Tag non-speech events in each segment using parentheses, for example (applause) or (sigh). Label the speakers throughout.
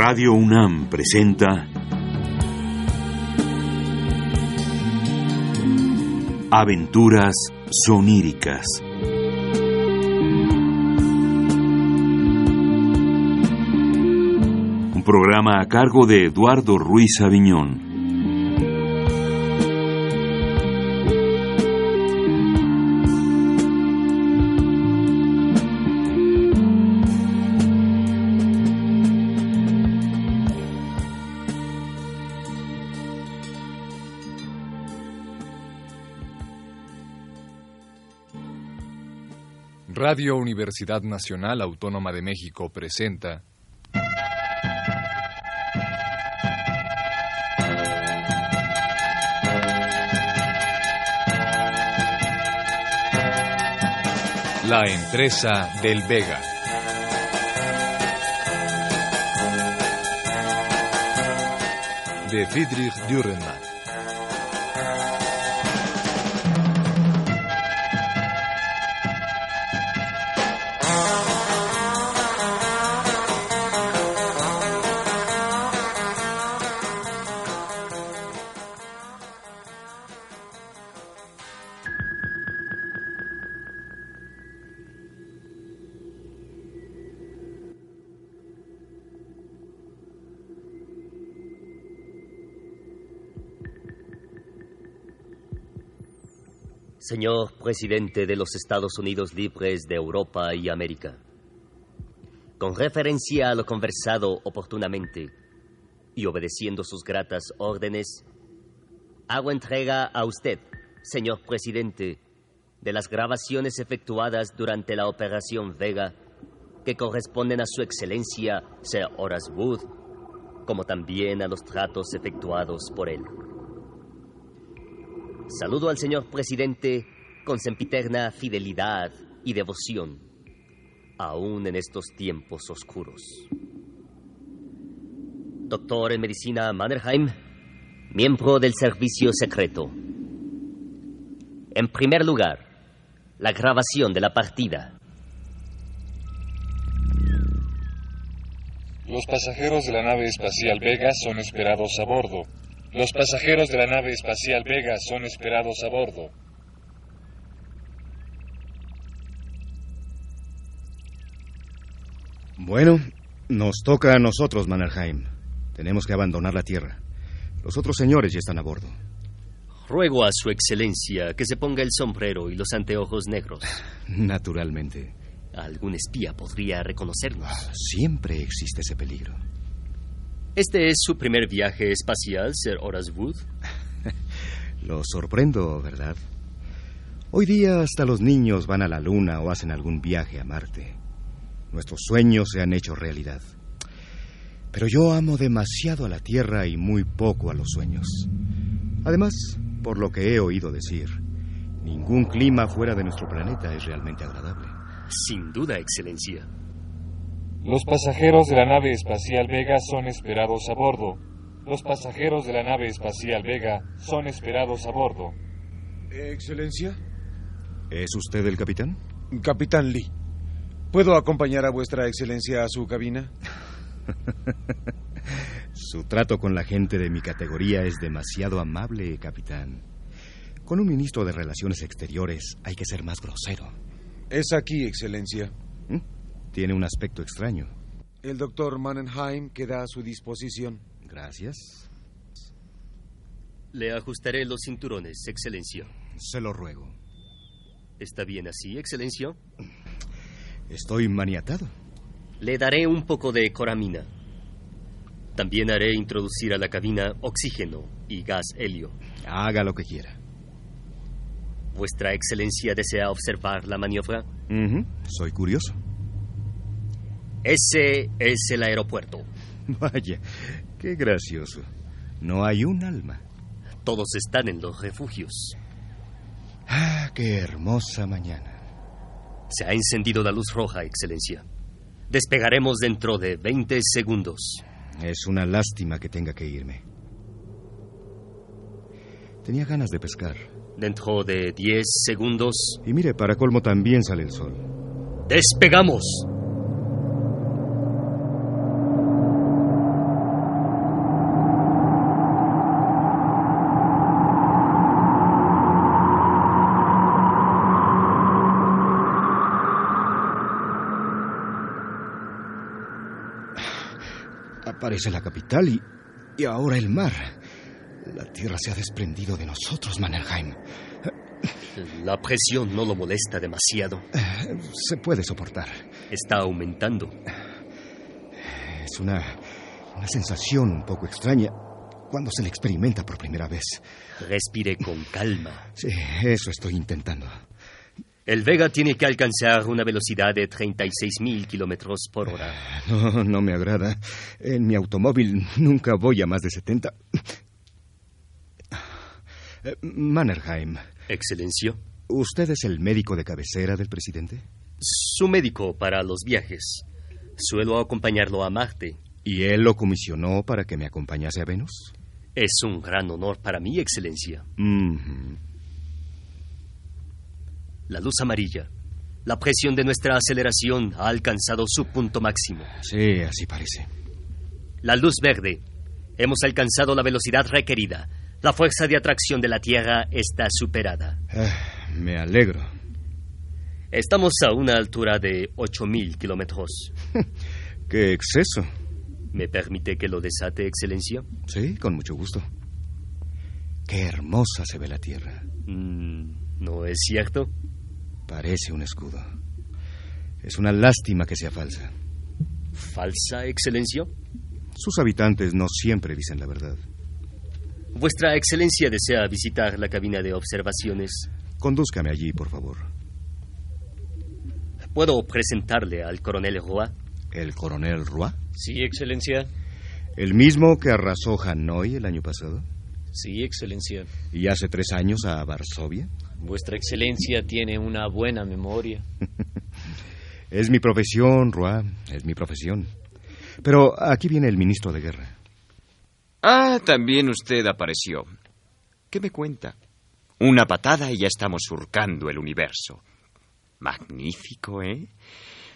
Speaker 1: Radio UNAM presenta Aventuras soníricas. Programa a cargo de Eduardo Ruiz Aviñón.
Speaker 2: Radio Universidad Nacional Autónoma de México presenta La empresa del Vega. De Friedrich Dürrenmatt.
Speaker 3: Señor presidente de los Estados Unidos Libres de Europa y América, con referencia a lo conversado oportunamente y obedeciendo sus gratas órdenes, hago entrega a usted, señor presidente, de las grabaciones efectuadas durante la Operación Vega que corresponden a su excelencia Sir Horace Wood, como también a los tratos efectuados por él. Saludo al señor presidente con sempiterna fidelidad y devoción, aún en estos tiempos oscuros. Doctor en medicina Mannerheim, miembro del servicio secreto. En primer lugar, la grabación de la partida.
Speaker 4: Los pasajeros de la nave espacial Vega son esperados a bordo. Los pasajeros de la nave espacial Vega son esperados a bordo.
Speaker 5: Bueno, nos toca a nosotros, Mannerheim. Tenemos que abandonar la Tierra. Los otros señores ya están a bordo.
Speaker 3: Ruego a su excelencia que se ponga el sombrero y los anteojos negros. (laughs)
Speaker 5: Naturalmente.
Speaker 3: Algún espía podría reconocernos.
Speaker 5: Siempre existe ese peligro.
Speaker 3: ¿Este es su primer viaje espacial, Sir Horace Wood? (laughs)
Speaker 5: Lo sorprendo, ¿verdad? Hoy día hasta los niños van a la Luna o hacen algún viaje a Marte. Nuestros sueños se han hecho realidad. Pero yo amo demasiado a la Tierra y muy poco a los sueños. Además, por lo que he oído decir, ningún clima fuera de nuestro planeta es realmente agradable.
Speaker 3: Sin duda, excelencia.
Speaker 4: Los pasajeros de la nave espacial Vega son esperados a bordo. Los pasajeros de la nave espacial Vega son esperados a bordo.
Speaker 6: Excelencia.
Speaker 5: ¿Es usted el capitán?
Speaker 6: Capitán Lee. ¿Puedo acompañar a vuestra excelencia a su cabina? (laughs)
Speaker 5: su trato con la gente de mi categoría es demasiado amable, capitán. Con un ministro de Relaciones Exteriores hay que ser más grosero.
Speaker 6: Es aquí, excelencia.
Speaker 5: Tiene un aspecto extraño.
Speaker 6: El doctor Mannenheim queda a su disposición.
Speaker 5: Gracias.
Speaker 3: Le ajustaré los cinturones, excelencia.
Speaker 5: Se lo ruego.
Speaker 3: ¿Está bien así, excelencia?
Speaker 5: Estoy maniatado.
Speaker 3: Le daré un poco de coramina. También haré introducir a la cabina oxígeno y gas helio.
Speaker 5: Haga lo que quiera.
Speaker 3: ¿Vuestra excelencia desea observar la maniobra?
Speaker 5: Uh -huh. Soy curioso.
Speaker 3: Ese es el aeropuerto. (laughs)
Speaker 5: Vaya, qué gracioso. No hay un alma.
Speaker 3: Todos están en los refugios.
Speaker 5: Ah, qué hermosa mañana.
Speaker 3: Se ha encendido la luz roja, Excelencia. Despegaremos dentro de 20 segundos.
Speaker 5: Es una lástima que tenga que irme. Tenía ganas de pescar.
Speaker 3: Dentro de 10 segundos,
Speaker 5: Y mire, para colmo también sale el sol.
Speaker 3: despegamos.
Speaker 5: Aparece la capital y, y ahora el mar. La tierra se ha desprendido de nosotros, Mannerheim.
Speaker 3: La presión no lo molesta demasiado.
Speaker 5: Se puede soportar.
Speaker 3: Está aumentando.
Speaker 5: Es una, una sensación un poco extraña cuando se le experimenta por primera vez.
Speaker 3: Respire con calma.
Speaker 5: Sí, eso estoy intentando.
Speaker 3: El Vega tiene que alcanzar una velocidad de 36.000 kilómetros por hora. (laughs)
Speaker 5: No, no me agrada. En mi automóvil nunca voy a más de 70. Eh, Mannerheim,
Speaker 3: Excelencia.
Speaker 5: ¿usted es el médico de cabecera del presidente?
Speaker 3: Su médico para los viajes. Suelo acompañarlo a Marte.
Speaker 5: ¿Y él lo comisionó para que me acompañase a Venus?
Speaker 3: Es un gran honor para mí, Excelencia. La luz amarilla. La presión de nuestra aceleración ha alcanzado su punto máximo.
Speaker 5: Sí, así parece.
Speaker 3: La luz verde. Hemos alcanzado la velocidad requerida. La fuerza de atracción de la Tierra está superada.
Speaker 5: Ah, me alegro.
Speaker 3: Estamos a una altura de 8.000 kilómetros. (laughs)
Speaker 5: ¡Qué exceso!
Speaker 3: ¿Me permite que lo desate, Excelencia?
Speaker 5: Sí, con mucho gusto. Qué hermosa se ve la tierra.
Speaker 3: Mm, ¿No es cierto?
Speaker 5: Parece un escudo. Es una lástima que sea falsa.
Speaker 3: ¿Falsa, Excelencia?
Speaker 5: Sus habitantes no siempre dicen la verdad.
Speaker 3: Vuestra Excelencia desea visitar la cabina de observaciones.
Speaker 5: Condúzcame allí, por favor.
Speaker 3: ¿Puedo presentarle al coronel Roy?
Speaker 5: ¿El coronel Roy?
Speaker 7: Sí, Excelencia.
Speaker 5: ¿El mismo que arrasó Hanoi el año pasado?
Speaker 7: Sí, Excelencia.
Speaker 5: ¿Y hace tres años a Varsovia?
Speaker 7: Vuestra Excelencia tiene una buena memoria. (laughs)
Speaker 5: Es mi profesión, Roy, es mi profesión. Pero aquí viene el ministro de guerra.
Speaker 8: Ah, también usted apareció. ¿Qué me cuenta? Una patada y ya estamos surcando el universo. Magnífico, ¿eh?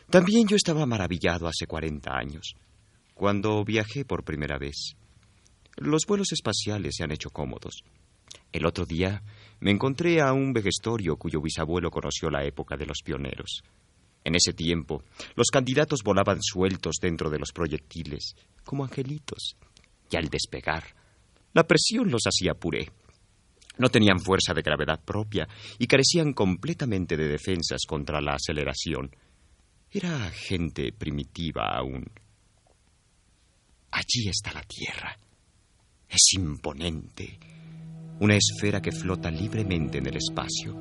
Speaker 8: También yo estaba maravillado hace 40 años, cuando viajé por primera vez. Los vuelos espaciales se han hecho cómodos. El otro día me encontré a un vejestorio cuyo bisabuelo conoció la época de los pioneros. En ese tiempo, los candidatos volaban sueltos dentro de los proyectiles, como angelitos. Y al despegar, la presión los hacía puré. No tenían fuerza de gravedad propia y carecían completamente de defensas contra la aceleración. Era gente primitiva aún. Allí está la Tierra. Es imponente. Una esfera que flota libremente en el espacio,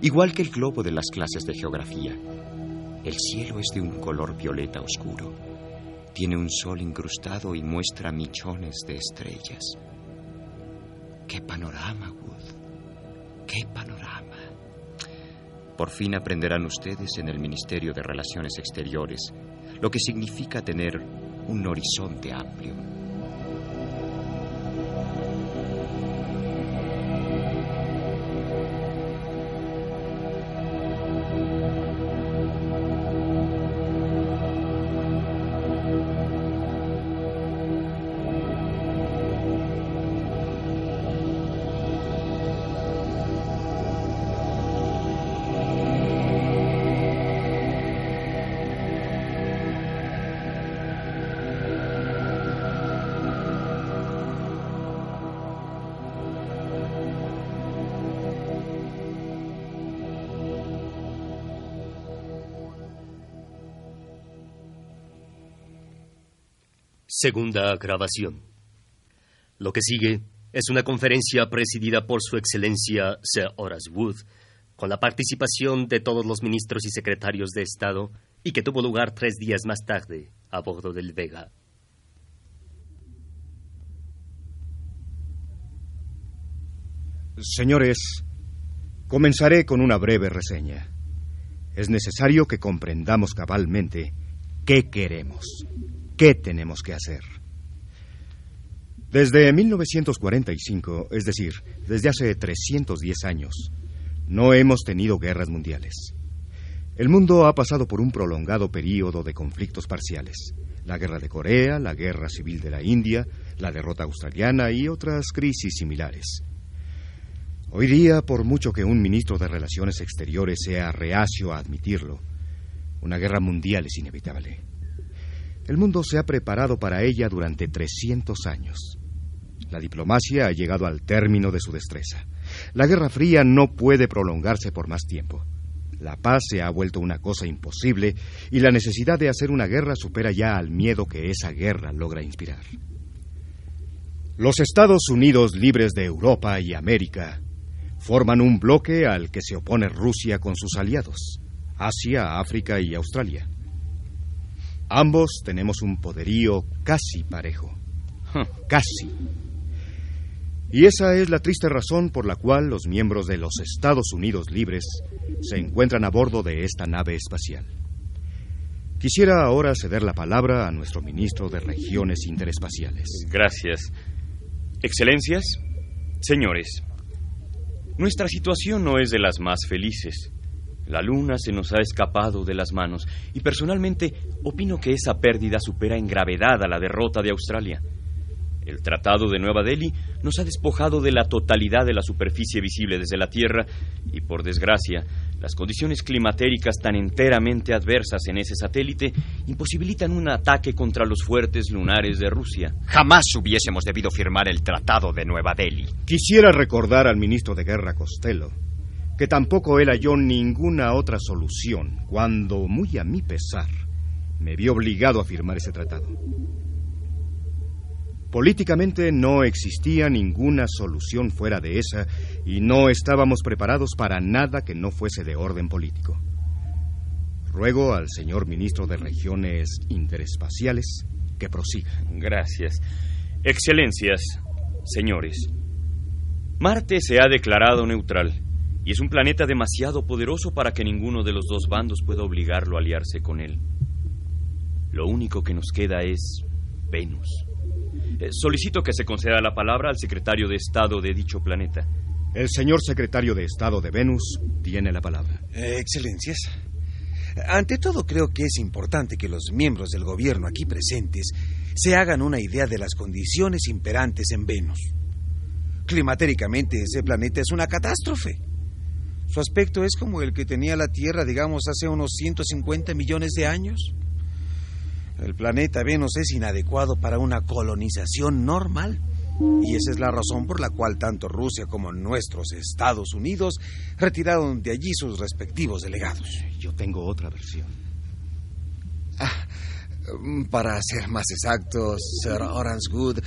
Speaker 8: igual que el globo de las clases de geografía. El cielo es de un color violeta oscuro. Tiene un sol incrustado y muestra millones de estrellas. ¡Qué panorama, Wood! ¡Qué panorama! Por fin aprenderán ustedes en el Ministerio de Relaciones Exteriores lo que significa tener un horizonte amplio.
Speaker 3: Segunda grabación. Lo que sigue es una conferencia presidida por Su Excelencia Sir Horace Wood, con la participación de todos los ministros y secretarios de Estado, y que tuvo lugar tres días más tarde a bordo del Vega.
Speaker 5: Señores, comenzaré con una breve reseña. Es necesario que comprendamos cabalmente qué queremos, qué tenemos que hacer. Desde 1945, es decir, desde hace 310 años, no hemos tenido guerras mundiales. El mundo ha pasado por un prolongado período de conflictos parciales. La guerra de Corea, la guerra civil de la India, la derrota australiana y otras crisis similares. Hoy día, por mucho que un ministro de Relaciones Exteriores sea reacio a admitirlo, una guerra mundial es inevitable. El mundo se ha preparado para ella durante 300 años. La diplomacia ha llegado al término de su destreza. La Guerra Fría no puede prolongarse por más tiempo. La paz se ha vuelto una cosa imposible y la necesidad de hacer una guerra supera ya al miedo que esa guerra logra inspirar. Los Estados Unidos libres de Europa y América forman un bloque al que se opone Rusia con sus aliados, Asia, África y Australia. Ambos tenemos un poderío casi parejo. Casi. Y esa es la triste razón por la cual los miembros de los Estados Unidos libres se encuentran a bordo de esta nave espacial. Quisiera ahora ceder la palabra a nuestro ministro de Regiones Interespaciales.
Speaker 9: Gracias. Excelencias, señores, nuestra situación no es de las más felices. La luna se nos ha escapado de las manos y personalmente opino que esa pérdida supera en gravedad a la derrota de Australia. El Tratado de Nueva Delhi nos ha despojado de la totalidad de la superficie visible desde la Tierra y, por desgracia, las condiciones climatéricas tan enteramente adversas en ese satélite imposibilitan un ataque contra los fuertes lunares de Rusia.
Speaker 8: Jamás hubiésemos debido firmar el Tratado de Nueva Delhi.
Speaker 5: Quisiera recordar al ministro de Guerra Costello que tampoco él halló ninguna otra solución cuando, muy a mi pesar, me vio obligado a firmar ese tratado. Políticamente no existía ninguna solución fuera de esa y no estábamos preparados para nada que no fuese de orden político. Ruego al señor ministro de Regiones Interespaciales que prosiga.
Speaker 9: Gracias. Excelencias, señores. Marte se ha declarado neutral y es un planeta demasiado poderoso para que ninguno de los dos bandos pueda obligarlo a aliarse con él. Lo único que nos queda es Venus. Eh, solicito que se conceda la palabra al secretario de Estado de dicho planeta.
Speaker 5: El señor secretario de Estado de Venus tiene la palabra.
Speaker 6: Eh, excelencias, ante todo creo que es importante que los miembros del gobierno aquí presentes se hagan una idea de las condiciones imperantes en Venus. Climatéricamente ese planeta es una catástrofe. Su aspecto es como el que tenía la Tierra, digamos, hace unos 150 millones de años. El planeta Venus es inadecuado para una colonización normal. Y esa es la razón por la cual tanto Rusia como nuestros Estados Unidos retiraron de allí sus respectivos delegados.
Speaker 5: Yo tengo otra versión.
Speaker 6: Ah, para ser más exactos, Sir Orange Good,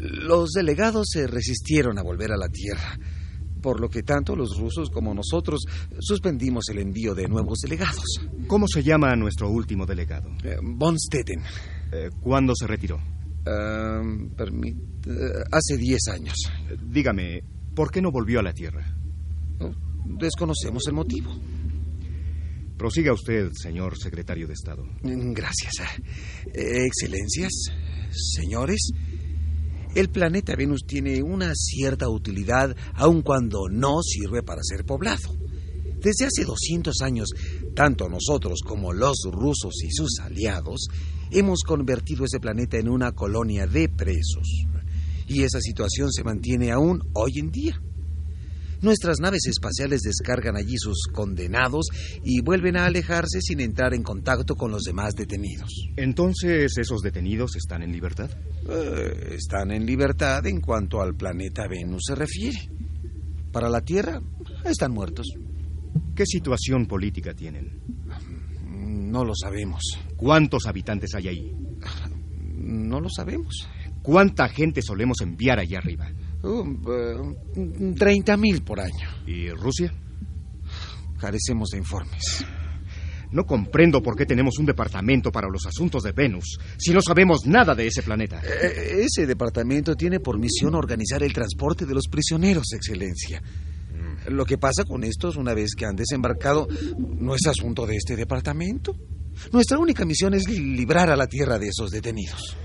Speaker 6: los delegados se resistieron a volver a la Tierra, por lo que tanto los rusos como nosotros suspendimos el envío de nuevos delegados.
Speaker 5: ¿Cómo se llama nuestro último delegado?
Speaker 6: Eh, von Stetten.
Speaker 5: Eh, ¿Cuándo se retiró?
Speaker 6: Permite, hace 10 años.
Speaker 5: Dígame, ¿por qué no volvió a la Tierra?
Speaker 6: Desconocemos el motivo.
Speaker 5: Prosiga usted, señor secretario de Estado.
Speaker 6: Gracias. Eh, excelencias, señores, el planeta Venus tiene una cierta utilidad aun cuando no sirve para ser poblado. Desde hace 200 años, tanto nosotros como los rusos y sus aliados hemos convertido ese planeta en una colonia de presos. Y esa situación se mantiene aún hoy en día. Nuestras naves espaciales descargan allí sus condenados y vuelven a alejarse sin entrar en contacto con los demás detenidos.
Speaker 5: Entonces, ¿esos detenidos están en libertad?
Speaker 6: Eh, están en libertad en cuanto al planeta Venus se refiere. Para la Tierra, están muertos.
Speaker 5: ¿Qué situación política tienen?
Speaker 6: No lo sabemos.
Speaker 5: ¿Cuántos habitantes hay ahí?
Speaker 6: No lo sabemos.
Speaker 5: ¿Cuánta gente solemos enviar allá arriba?
Speaker 6: Treinta mil por año.
Speaker 5: ¿Y Rusia?
Speaker 6: Carecemos de informes.
Speaker 5: No comprendo por qué tenemos un departamento para los asuntos de Venus si no sabemos nada de ese planeta.
Speaker 6: Eh, ese departamento tiene por misión organizar el transporte de los prisioneros, Excelencia. Lo que pasa con estos una vez que han desembarcado no es asunto de este departamento. Nuestra única misión es librar a la Tierra de esos detenidos.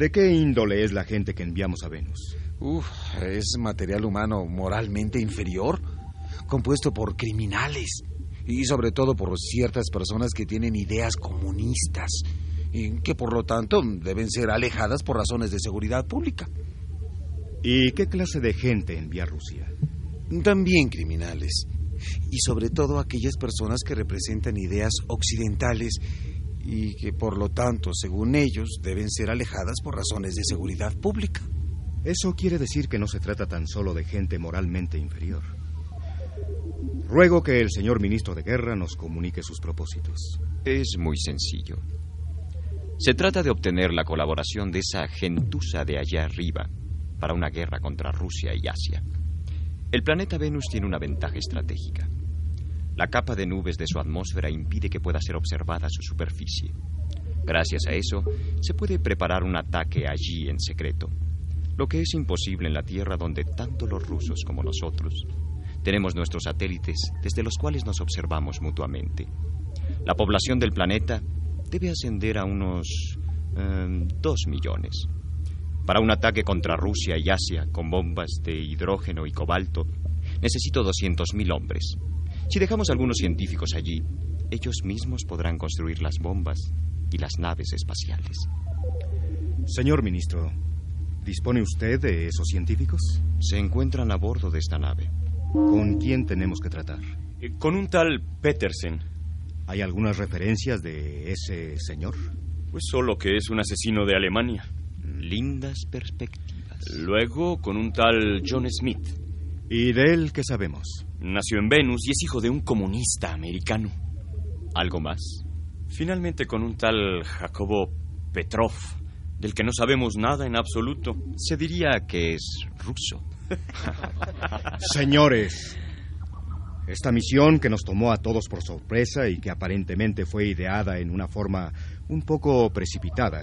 Speaker 5: ¿De qué índole es la gente que enviamos a Venus?
Speaker 6: Uf, es material humano moralmente inferior, compuesto por criminales y sobre todo por ciertas personas que tienen ideas comunistas y que por lo tanto deben ser alejadas por razones de seguridad pública.
Speaker 5: ¿Y qué clase de gente envía Rusia?
Speaker 6: También criminales y sobre todo aquellas personas que representan ideas occidentales y que por lo tanto, según ellos, deben ser alejadas por razones de seguridad pública.
Speaker 5: Eso quiere decir que no se trata tan solo de gente moralmente inferior. Ruego que el señor ministro de Guerra nos comunique sus propósitos.
Speaker 8: Es muy sencillo. Se trata de obtener la colaboración de esa gentuza de allá arriba para una guerra contra Rusia y Asia. El planeta Venus tiene una ventaja estratégica. La capa de nubes de su atmósfera impide que pueda ser observada su superficie. Gracias a eso, se puede preparar un ataque allí en secreto, lo que es imposible en la Tierra donde tanto los rusos como nosotros tenemos nuestros satélites desde los cuales nos observamos mutuamente. La población del planeta debe ascender a unos eh, dos millones. Para un ataque contra Rusia y Asia con bombas de hidrógeno y cobalto, necesito 200.000 hombres. Si dejamos algunos científicos allí, ellos mismos podrán construir las bombas y las naves espaciales.
Speaker 5: Señor ministro, ¿dispone usted de esos científicos?
Speaker 8: Se encuentran a bordo de esta nave.
Speaker 5: ¿Con quién tenemos que tratar?
Speaker 9: Eh, Con un tal Petersen.
Speaker 5: ¿Hay algunas referencias de ese señor?
Speaker 9: Pues solo que es un asesino de Alemania.
Speaker 8: Lindas perspectivas.
Speaker 9: Luego con un tal John Smith.
Speaker 5: ¿Y de él qué sabemos?
Speaker 9: Nació en Venus y es hijo de un comunista americano.
Speaker 8: ¿Algo más?
Speaker 9: Finalmente con un tal Jacobo Petrov, del que no sabemos nada en absoluto.
Speaker 8: Se diría que es ruso. (laughs)
Speaker 5: Señores, esta misión que nos tomó a todos por sorpresa y que aparentemente fue ideada en una forma un poco precipitada,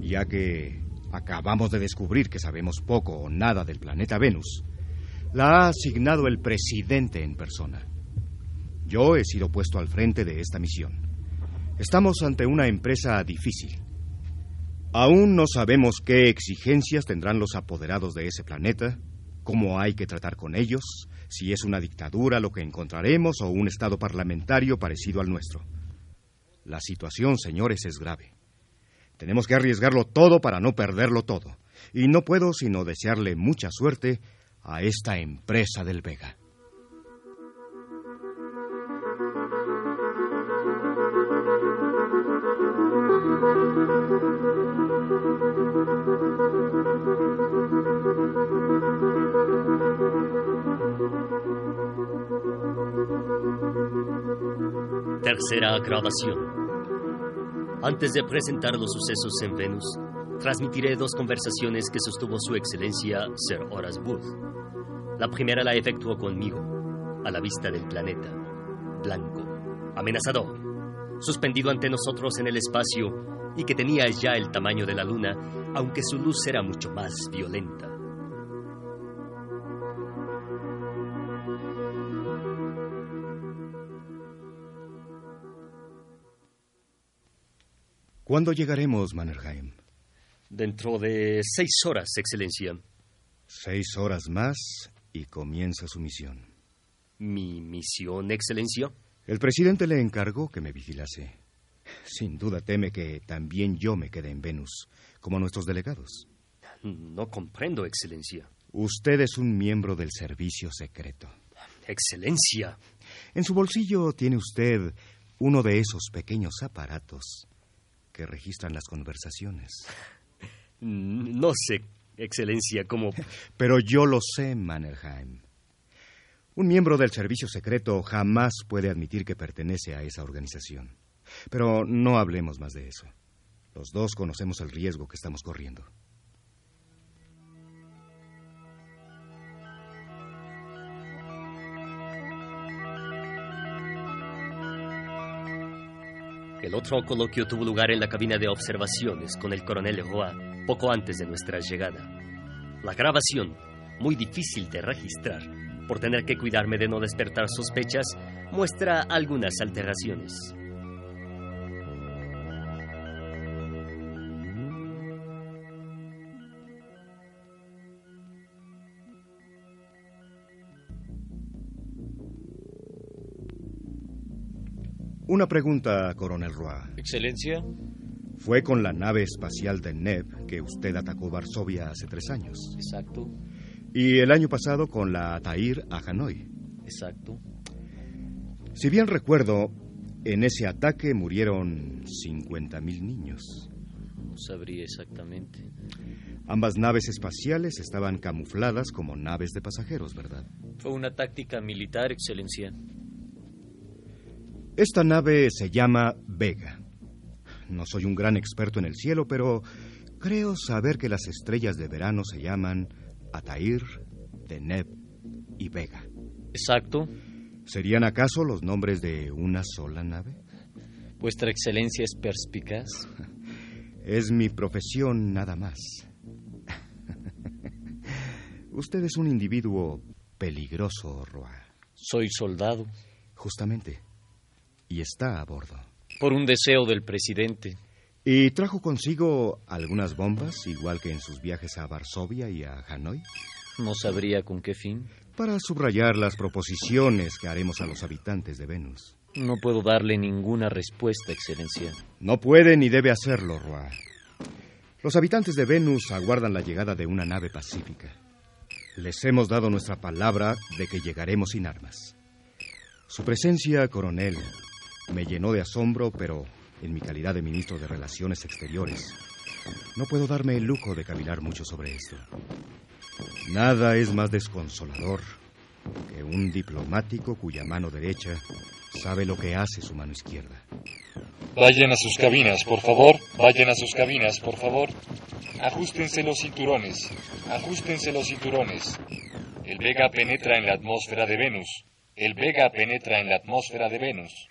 Speaker 5: ya que acabamos de descubrir que sabemos poco o nada del planeta Venus, la ha asignado el presidente en persona. Yo he sido puesto al frente de esta misión. Estamos ante una empresa difícil. Aún no sabemos qué exigencias tendrán los apoderados de ese planeta, cómo hay que tratar con ellos, si es una dictadura lo que encontraremos o un estado parlamentario parecido al nuestro. La situación, señores, es grave. Tenemos que arriesgarlo todo para no perderlo todo. Y no puedo sino desearle mucha suerte a esta empresa del Vega.
Speaker 3: Tercera grabación. Antes de presentar los sucesos en Venus, transmitiré dos conversaciones que sostuvo Su Excelencia Sir Horace Booth. La primera la efectuó conmigo, a la vista del planeta, blanco, amenazador, suspendido ante nosotros en el espacio y que tenía ya el tamaño de la luna, aunque su luz era mucho más violenta.
Speaker 5: ¿Cuándo llegaremos, Mannerheim?
Speaker 3: Dentro de seis horas, Excelencia.
Speaker 5: Seis horas más y comienza su misión.
Speaker 3: ¿Mi misión, Excelencia?
Speaker 5: El presidente le encargó que me vigilase. Sin duda teme que también yo me quede en Venus, como nuestros delegados.
Speaker 3: No comprendo, Excelencia.
Speaker 5: Usted es un miembro del servicio secreto.
Speaker 3: Excelencia.
Speaker 5: En su bolsillo tiene usted uno de esos pequeños aparatos que registran las conversaciones. (laughs)
Speaker 3: No sé, Excelencia, cómo... (laughs)
Speaker 5: Pero yo lo sé, Mannerheim. Un miembro del servicio secreto jamás puede admitir que pertenece a esa organización. Pero no hablemos más de eso. Los dos conocemos el riesgo que estamos corriendo.
Speaker 3: El otro coloquio tuvo lugar en la cabina de observaciones con el coronel Roy poco antes de nuestra llegada. La grabación, muy difícil de registrar, por tener que cuidarme de no despertar sospechas, muestra algunas alteraciones.
Speaker 5: Una pregunta, coronel Roy.
Speaker 7: Excelencia.
Speaker 5: Fue con la nave espacial de NEP que usted atacó Varsovia hace tres años.
Speaker 7: Exacto.
Speaker 5: Y el año pasado con la Atair a Hanoi.
Speaker 7: Exacto.
Speaker 5: Si bien recuerdo, en ese ataque murieron 50.000 niños.
Speaker 7: No sabría exactamente.
Speaker 5: Ambas naves espaciales estaban camufladas como naves de pasajeros, ¿verdad?
Speaker 7: Fue una táctica militar, Excelencia.
Speaker 5: Esta nave se llama Vega. No soy un gran experto en el cielo, pero creo saber que las estrellas de verano se llaman Atair, Deneb y Vega.
Speaker 7: Exacto.
Speaker 5: ¿Serían acaso los nombres de una sola nave?
Speaker 7: Vuestra Excelencia es perspicaz. (laughs)
Speaker 5: Es mi profesión nada más. (laughs) Usted es un individuo peligroso, Roa.
Speaker 7: Soy soldado.
Speaker 5: Justamente. Y está a bordo.
Speaker 7: Por un deseo del presidente.
Speaker 5: ¿Y trajo consigo algunas bombas, igual que en sus viajes a Varsovia y a Hanoi?
Speaker 7: No sabría con qué fin.
Speaker 5: Para subrayar las proposiciones que haremos a los habitantes de Venus.
Speaker 7: No puedo darle ninguna respuesta, Excelencia.
Speaker 5: No puede ni debe hacerlo, Roa. Los habitantes de Venus aguardan la llegada de una nave pacífica. Les hemos dado nuestra palabra de que llegaremos sin armas. Su presencia, coronel, me llenó de asombro, pero en mi calidad de ministro de Relaciones Exteriores, no puedo darme el lujo de cavilar mucho sobre esto. Nada es más desconsolador que un diplomático cuya mano derecha sabe lo que hace su mano izquierda.
Speaker 4: Vayan a sus cabinas, por favor. Vayan a sus cabinas, por favor. Ajustense los cinturones. Ajustense los cinturones. El Vega penetra en la atmósfera de Venus. El Vega penetra en la atmósfera de Venus.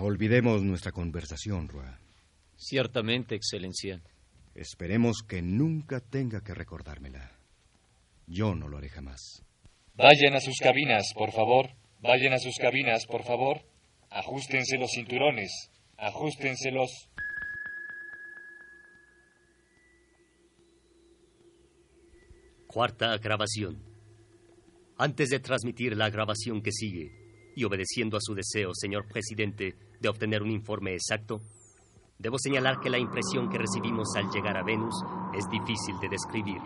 Speaker 5: Olvidemos nuestra conversación, Rua.
Speaker 7: Ciertamente, Excelencia.
Speaker 5: Esperemos que nunca tenga que recordármela. Yo no lo haré jamás.
Speaker 4: Vayan a sus cabinas, por favor. Vayan a sus cabinas, por favor. Ajustense los cinturones. Ajustenselos.
Speaker 3: Cuarta grabación. Antes de transmitir la grabación que sigue, y obedeciendo a su deseo, señor presidente, de obtener un informe exacto, debo señalar que la impresión que recibimos al llegar a Venus es difícil de describir,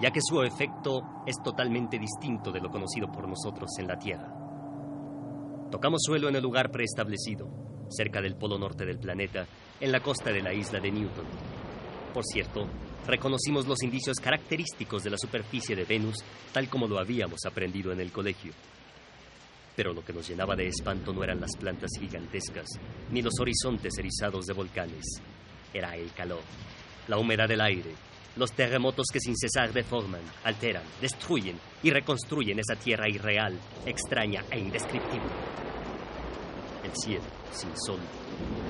Speaker 3: ya que su efecto es totalmente distinto de lo conocido por nosotros en la Tierra. Tocamos suelo en el lugar preestablecido, cerca del polo norte del planeta, en la costa de la isla de Newton. Por cierto, reconocimos los indicios característicos de la superficie de Venus, tal como lo habíamos aprendido en el colegio. Pero lo que nos llenaba de espanto no eran las plantas gigantescas, ni los horizontes erizados de volcanes. Era el calor, la humedad del aire, los terremotos que sin cesar deforman, alteran, destruyen y reconstruyen esa tierra irreal, extraña e indescriptible. El cielo, sin sol,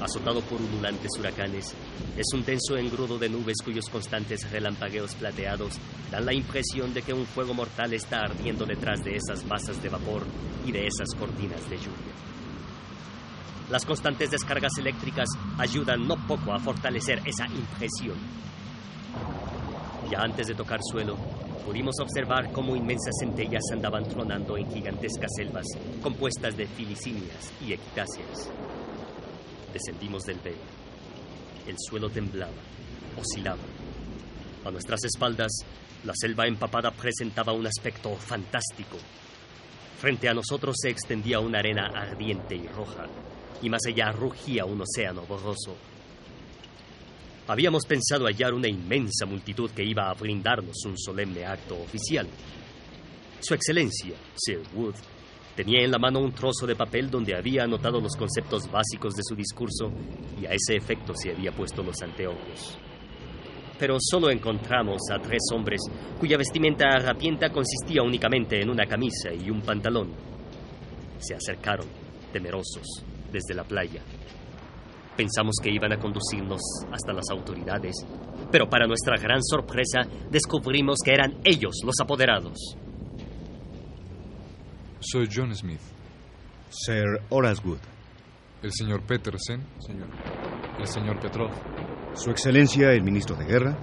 Speaker 3: azotado por ululantes huracanes, es un denso engrudo de nubes cuyos constantes relampagueos plateados dan la impresión de que un fuego mortal está ardiendo detrás de esas masas de vapor y de esas cortinas de lluvia. Las constantes descargas eléctricas ayudan no poco a fortalecer esa impresión. Ya antes de tocar suelo, pudimos observar cómo inmensas centellas andaban tronando en gigantescas selvas compuestas de filicinias y ectáceas. Descendimos del velo. El suelo temblaba, oscilaba. A nuestras espaldas, la selva empapada presentaba un aspecto fantástico. Frente a nosotros se extendía una arena ardiente y roja, y más allá rugía un océano borroso. Habíamos pensado hallar una inmensa multitud que iba a brindarnos un solemne acto oficial. Su Excelencia, Sir Wood, tenía en la mano un trozo de papel donde había anotado los conceptos básicos de su discurso y a ese efecto se había puesto los anteojos. Pero solo encontramos a tres hombres cuya vestimenta harapienta consistía únicamente en una camisa y un pantalón. Se acercaron, temerosos, desde la playa. Pensamos que iban a conducirnos hasta las autoridades, pero para nuestra gran sorpresa descubrimos que eran ellos los apoderados.
Speaker 2: Soy John Smith.
Speaker 5: Sir Horace Wood.
Speaker 2: El señor Petersen, señor. El señor Petrov.
Speaker 5: Su Excelencia el Ministro de Guerra.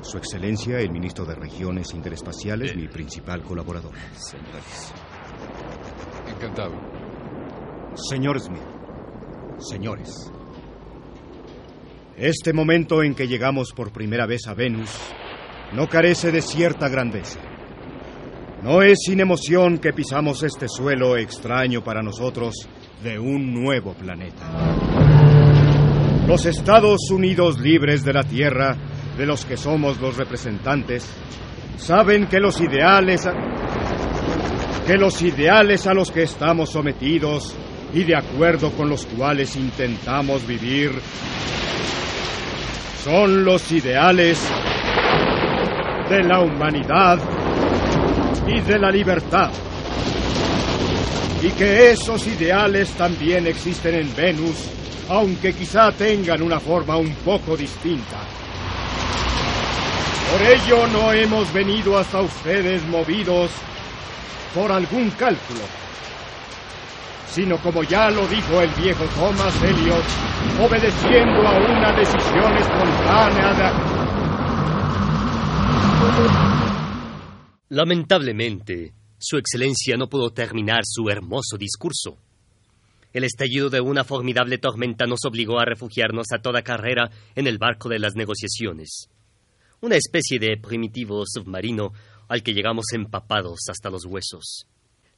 Speaker 5: Su Excelencia el Ministro de Regiones Interespaciales, mi principal colaborador.
Speaker 2: Señores. Encantado.
Speaker 5: Señor Smith, señores, este momento en que llegamos por primera vez a Venus no carece de cierta grandeza. No es sin emoción que pisamos este suelo extraño para nosotros de un nuevo planeta. Los Estados Unidos libres de la Tierra, de los que somos los representantes, saben que los ideales a, que los ideales a los que estamos sometidos y de acuerdo con los cuales intentamos vivir son los ideales de la humanidad y de la libertad. Y que esos ideales también existen en Venus, aunque quizá tengan una forma un poco distinta. Por ello no hemos venido hasta ustedes movidos por algún cálculo, sino como ya lo dijo el viejo Thomas Eliot, obedeciendo a una decisión espontánea de...
Speaker 3: Lamentablemente, Su Excelencia no pudo terminar su hermoso discurso. El estallido de una formidable tormenta nos obligó a refugiarnos a toda carrera en el barco de las negociaciones, una especie de primitivo submarino al que llegamos empapados hasta los huesos.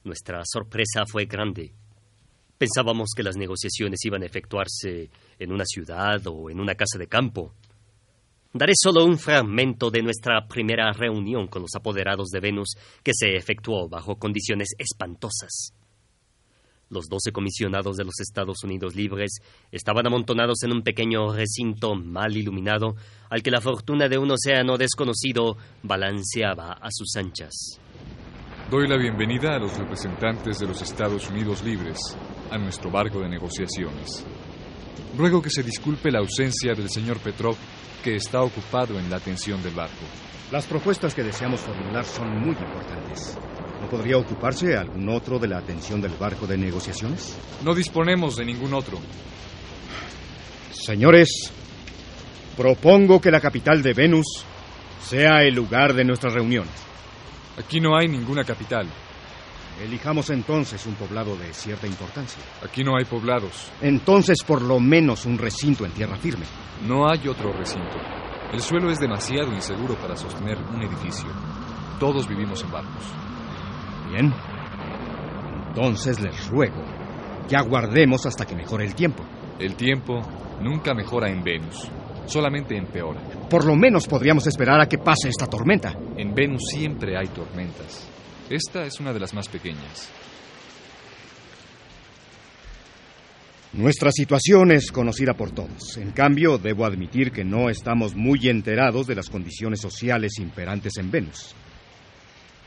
Speaker 3: Nuestra sorpresa fue grande. Pensábamos que las negociaciones iban a efectuarse en una ciudad o en una casa de campo. Daré solo un fragmento de nuestra primera reunión con los apoderados de Venus que se efectuó bajo condiciones espantosas. Los doce comisionados de los Estados Unidos libres estaban amontonados en un pequeño recinto mal iluminado al que la fortuna de un océano desconocido balanceaba a sus anchas.
Speaker 2: Doy la bienvenida a los representantes de los Estados Unidos libres a nuestro barco de negociaciones. Ruego que se disculpe la ausencia del señor Petrov, que está ocupado en la atención del barco.
Speaker 5: Las propuestas que deseamos formular son muy importantes. ¿No podría ocuparse algún otro de la atención del barco de negociaciones?
Speaker 2: No disponemos de ningún otro.
Speaker 5: Señores, propongo que la capital de Venus sea el lugar de nuestras reuniones.
Speaker 2: Aquí no hay ninguna capital.
Speaker 5: Elijamos entonces un poblado de cierta importancia.
Speaker 2: Aquí no hay poblados.
Speaker 5: Entonces, por lo menos un recinto en tierra firme.
Speaker 2: No hay otro recinto. El suelo es demasiado inseguro para sostener un edificio. Todos vivimos en barcos.
Speaker 5: Bien. Entonces les ruego que aguardemos hasta que mejore el tiempo.
Speaker 2: El tiempo nunca mejora en Venus, solamente empeora.
Speaker 5: Por lo menos podríamos esperar a que pase esta tormenta.
Speaker 2: En Venus siempre hay tormentas. Esta es una de las más pequeñas.
Speaker 5: Nuestra situación es conocida por todos. En cambio, debo admitir que no estamos muy enterados de las condiciones sociales imperantes en Venus.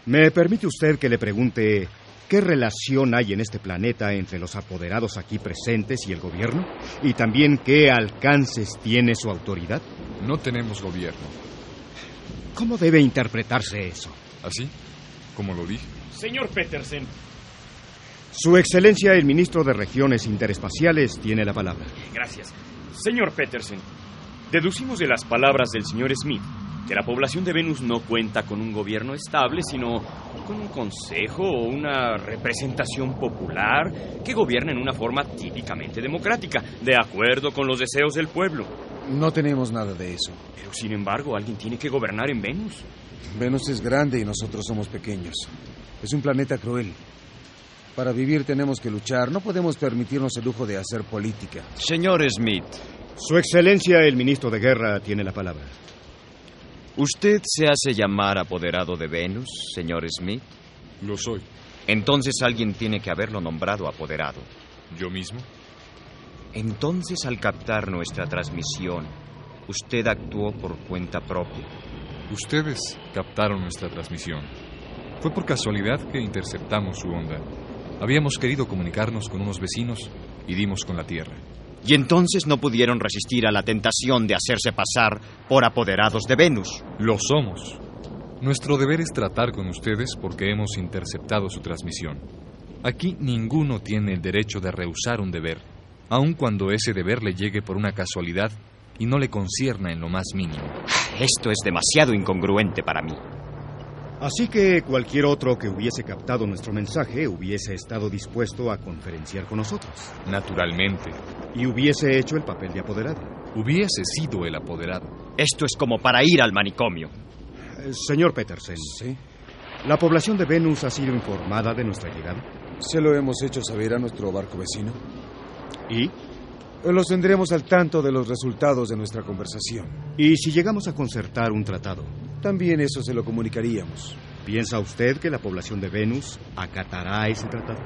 Speaker 5: ¿Me permite usted que le pregunte qué relación hay en este planeta entre los apoderados aquí presentes y el gobierno? Y también qué alcances tiene su autoridad.
Speaker 2: No tenemos gobierno.
Speaker 5: ¿Cómo debe interpretarse eso?
Speaker 2: ¿Así? Como lo dije.
Speaker 9: Señor Petersen.
Speaker 5: Su Excelencia, el ministro de Regiones Interespaciales, tiene la palabra.
Speaker 9: Gracias. Señor Petersen, deducimos de las palabras del señor Smith que la población de Venus no cuenta con un gobierno estable, sino con un consejo o una representación popular que gobierna en una forma típicamente democrática, de acuerdo con los deseos del pueblo.
Speaker 6: No tenemos nada de eso.
Speaker 9: Pero sin embargo, alguien tiene que gobernar en Venus.
Speaker 6: Venus es grande y nosotros somos pequeños. Es un planeta cruel. Para vivir tenemos que luchar. No podemos permitirnos el lujo de hacer política.
Speaker 8: Señor Smith,
Speaker 5: Su Excelencia, el ministro de Guerra, tiene la palabra.
Speaker 8: ¿usted se hace llamar apoderado de Venus, señor Smith?
Speaker 2: Lo soy.
Speaker 8: Entonces alguien tiene que haberlo nombrado apoderado.
Speaker 2: ¿Yo mismo?
Speaker 8: Entonces, al captar nuestra transmisión, usted actuó por cuenta propia.
Speaker 2: Ustedes captaron nuestra transmisión. Fue por casualidad que interceptamos su onda. Habíamos querido comunicarnos con unos vecinos y dimos con la Tierra.
Speaker 8: Y entonces no pudieron resistir a la tentación de hacerse pasar por apoderados de Venus.
Speaker 2: Lo somos. Nuestro deber es tratar con ustedes porque hemos interceptado su transmisión. Aquí ninguno tiene el derecho de rehusar un deber, aun cuando ese deber le llegue por una casualidad y no le concierna en lo más mínimo.
Speaker 8: Esto es demasiado incongruente para mí.
Speaker 5: Así que cualquier otro que hubiese captado nuestro mensaje hubiese estado dispuesto a conferenciar con nosotros.
Speaker 2: Naturalmente.
Speaker 5: Y hubiese hecho el papel de apoderado.
Speaker 2: Hubiese sido el apoderado.
Speaker 8: Esto es como para ir al manicomio.
Speaker 5: Eh, señor Petersen.
Speaker 6: Sí.
Speaker 5: ¿La población de Venus ha sido informada de nuestra llegada?
Speaker 6: Se lo hemos hecho saber a nuestro barco vecino.
Speaker 5: ¿Y?
Speaker 6: Los tendremos al tanto de los resultados de nuestra conversación.
Speaker 5: ¿Y si llegamos a concertar un tratado?
Speaker 6: También eso se lo comunicaríamos.
Speaker 5: ¿Piensa usted que la población de Venus acatará ese tratado?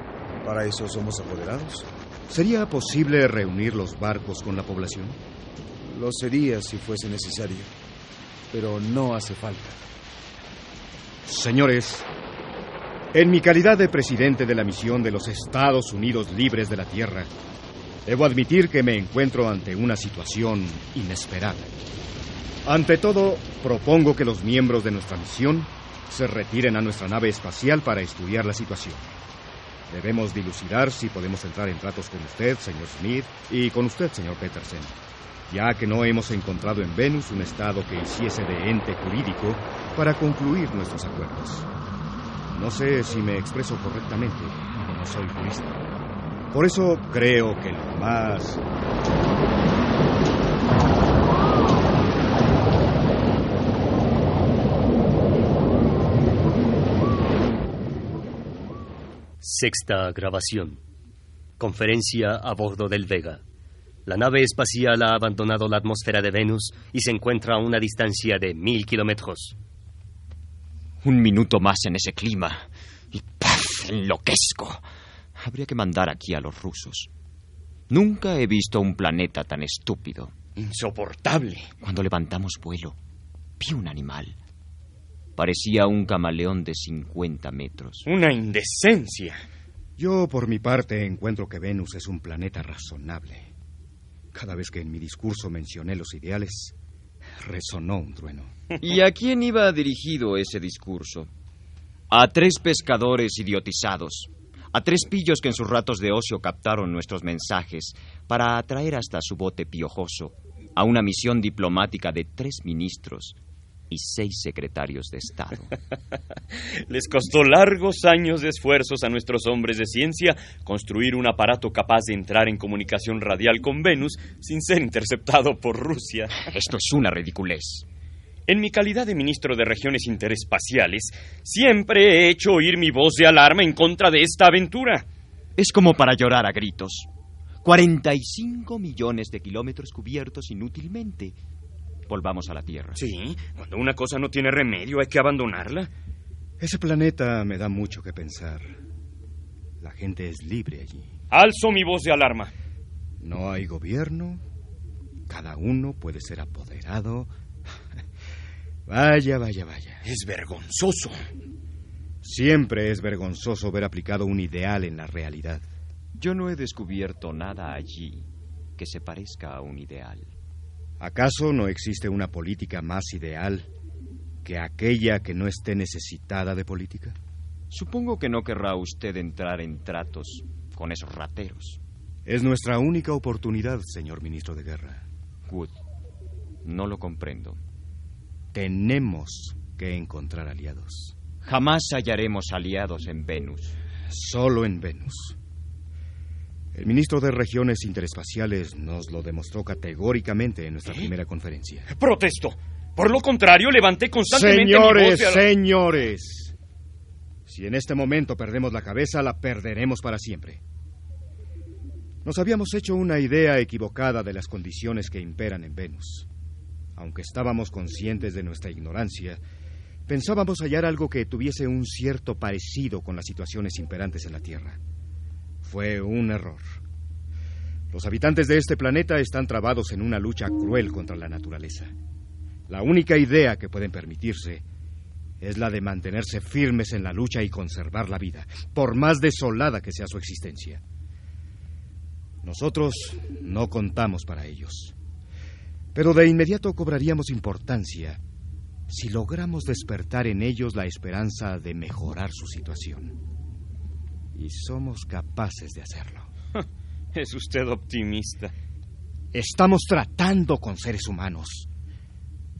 Speaker 6: ¿Para eso somos apoderados?
Speaker 5: ¿Sería posible reunir los barcos con la población?
Speaker 6: Lo sería si fuese necesario, pero no hace falta.
Speaker 5: Señores, en mi calidad de presidente de la misión de los Estados Unidos Libres de la Tierra, debo admitir que me encuentro ante una situación inesperada. Ante todo, propongo que los miembros de nuestra misión se retiren a nuestra nave espacial para estudiar la situación. Debemos dilucidar si podemos entrar en tratos con usted, señor Smith, y con usted, señor Peterson, ya que no hemos encontrado en Venus un estado que hiciese de ente jurídico para concluir nuestros acuerdos. No sé si me expreso correctamente, no soy jurista. Por eso creo que lo más...
Speaker 3: Sexta grabación. Conferencia a bordo del Vega. La nave espacial ha abandonado la atmósfera de Venus y se encuentra a una distancia de mil kilómetros.
Speaker 8: Un minuto más en ese clima y ¡paf! enloquezco. Habría que mandar aquí a los rusos. Nunca he visto un planeta tan estúpido.
Speaker 9: Insoportable.
Speaker 8: Cuando levantamos vuelo, vi un animal. Parecía un camaleón de 50 metros.
Speaker 9: Una indecencia.
Speaker 5: Yo, por mi parte, encuentro que Venus es un planeta razonable. Cada vez que en mi discurso mencioné los ideales, resonó un trueno.
Speaker 8: ¿Y a quién iba dirigido ese discurso? A tres pescadores idiotizados, a tres pillos que en sus ratos de ocio captaron nuestros mensajes para atraer hasta su bote piojoso a una misión diplomática de tres ministros y seis secretarios de Estado. (laughs)
Speaker 9: Les costó largos años de esfuerzos a nuestros hombres de ciencia construir un aparato capaz de entrar en comunicación radial con Venus sin ser interceptado por Rusia.
Speaker 8: Esto es una ridiculez.
Speaker 9: En mi calidad de ministro de Regiones Interespaciales, siempre he hecho oír mi voz de alarma en contra de esta aventura.
Speaker 8: Es como para llorar a gritos. 45 millones de kilómetros cubiertos inútilmente. Volvamos a la Tierra.
Speaker 9: Sí, cuando una cosa no tiene remedio hay que abandonarla.
Speaker 5: Ese planeta me da mucho que pensar. La gente es libre allí.
Speaker 9: Alzo mi voz de alarma.
Speaker 5: No hay gobierno. Cada uno puede ser apoderado. Vaya, vaya, vaya.
Speaker 9: Es vergonzoso.
Speaker 5: Siempre es vergonzoso ver aplicado un ideal en la realidad.
Speaker 8: Yo no he descubierto nada allí que se parezca a un ideal.
Speaker 5: ¿Acaso no existe una política más ideal que aquella que no esté necesitada de política?
Speaker 8: Supongo que no querrá usted entrar en tratos con esos rateros.
Speaker 5: Es nuestra única oportunidad, señor ministro de Guerra.
Speaker 8: Wood, no lo comprendo.
Speaker 5: Tenemos que encontrar aliados.
Speaker 8: Jamás hallaremos aliados en Venus.
Speaker 5: Solo en Venus. El ministro de Regiones Interespaciales nos lo demostró categóricamente en nuestra
Speaker 9: ¿Eh?
Speaker 5: primera conferencia.
Speaker 9: Protesto. Por lo contrario, levanté constantemente mi
Speaker 5: Señores,
Speaker 9: voz de alarma.
Speaker 5: señores. Si en este momento perdemos la cabeza, la perderemos para siempre. Nos habíamos hecho una idea equivocada de las condiciones que imperan en Venus. Aunque estábamos conscientes de nuestra ignorancia, pensábamos hallar algo que tuviese un cierto parecido con las situaciones imperantes en la Tierra. Fue un error. Los habitantes de este planeta están trabados en una lucha cruel contra la naturaleza. La única idea que pueden permitirse es la de mantenerse firmes en la lucha y conservar la vida, por más desolada que sea su existencia. Nosotros no contamos para ellos, pero de inmediato cobraríamos importancia si logramos despertar en ellos la esperanza de mejorar su situación. Y somos capaces de hacerlo. (laughs)
Speaker 9: Es usted optimista.
Speaker 5: Estamos tratando con seres humanos.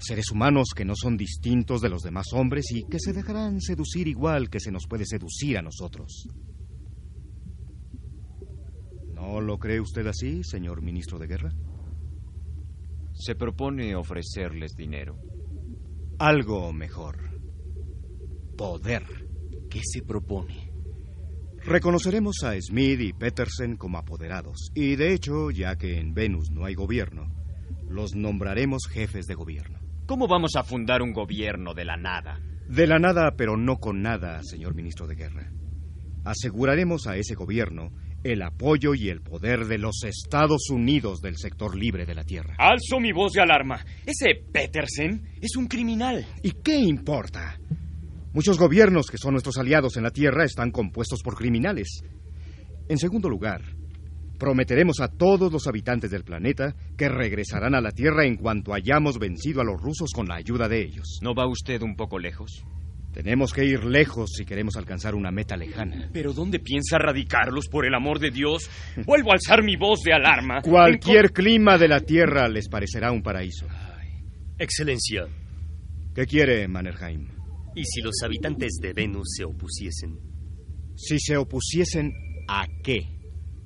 Speaker 5: Seres humanos que no son distintos de los demás hombres y que se dejarán seducir igual que se nos puede seducir a nosotros. ¿No lo cree usted así, señor ministro de Guerra?
Speaker 8: Se propone ofrecerles dinero.
Speaker 5: Algo mejor. Poder.
Speaker 7: ¿Qué se propone?
Speaker 5: Reconoceremos a Smith y Petersen como apoderados. Y de hecho, ya que en Venus no hay gobierno, los nombraremos jefes de gobierno.
Speaker 8: ¿Cómo vamos a fundar un gobierno de la nada?
Speaker 5: De la nada, pero no con nada, señor ministro de Guerra. Aseguraremos a ese gobierno el apoyo y el poder de los Estados Unidos del sector libre de la Tierra.
Speaker 9: Alzo mi voz de alarma. Ese Petersen es un criminal.
Speaker 5: ¿Y qué importa? Muchos gobiernos que son nuestros aliados en la Tierra están compuestos por criminales. En segundo lugar, prometeremos a todos los habitantes del planeta que regresarán a la Tierra en cuanto hayamos vencido a los rusos con la ayuda de ellos.
Speaker 8: ¿No va usted un poco lejos?
Speaker 5: Tenemos que ir lejos si queremos alcanzar una meta lejana.
Speaker 9: ¿Pero dónde piensa radicarlos, por el amor de Dios? Vuelvo a alzar mi voz de alarma.
Speaker 5: Cualquier clima de la Tierra les parecerá un paraíso.
Speaker 3: Excelencia,
Speaker 5: ¿Qué quiere Mannerheim?
Speaker 3: ¿y si los habitantes de Venus se opusiesen
Speaker 5: Si se opusiesen a qué?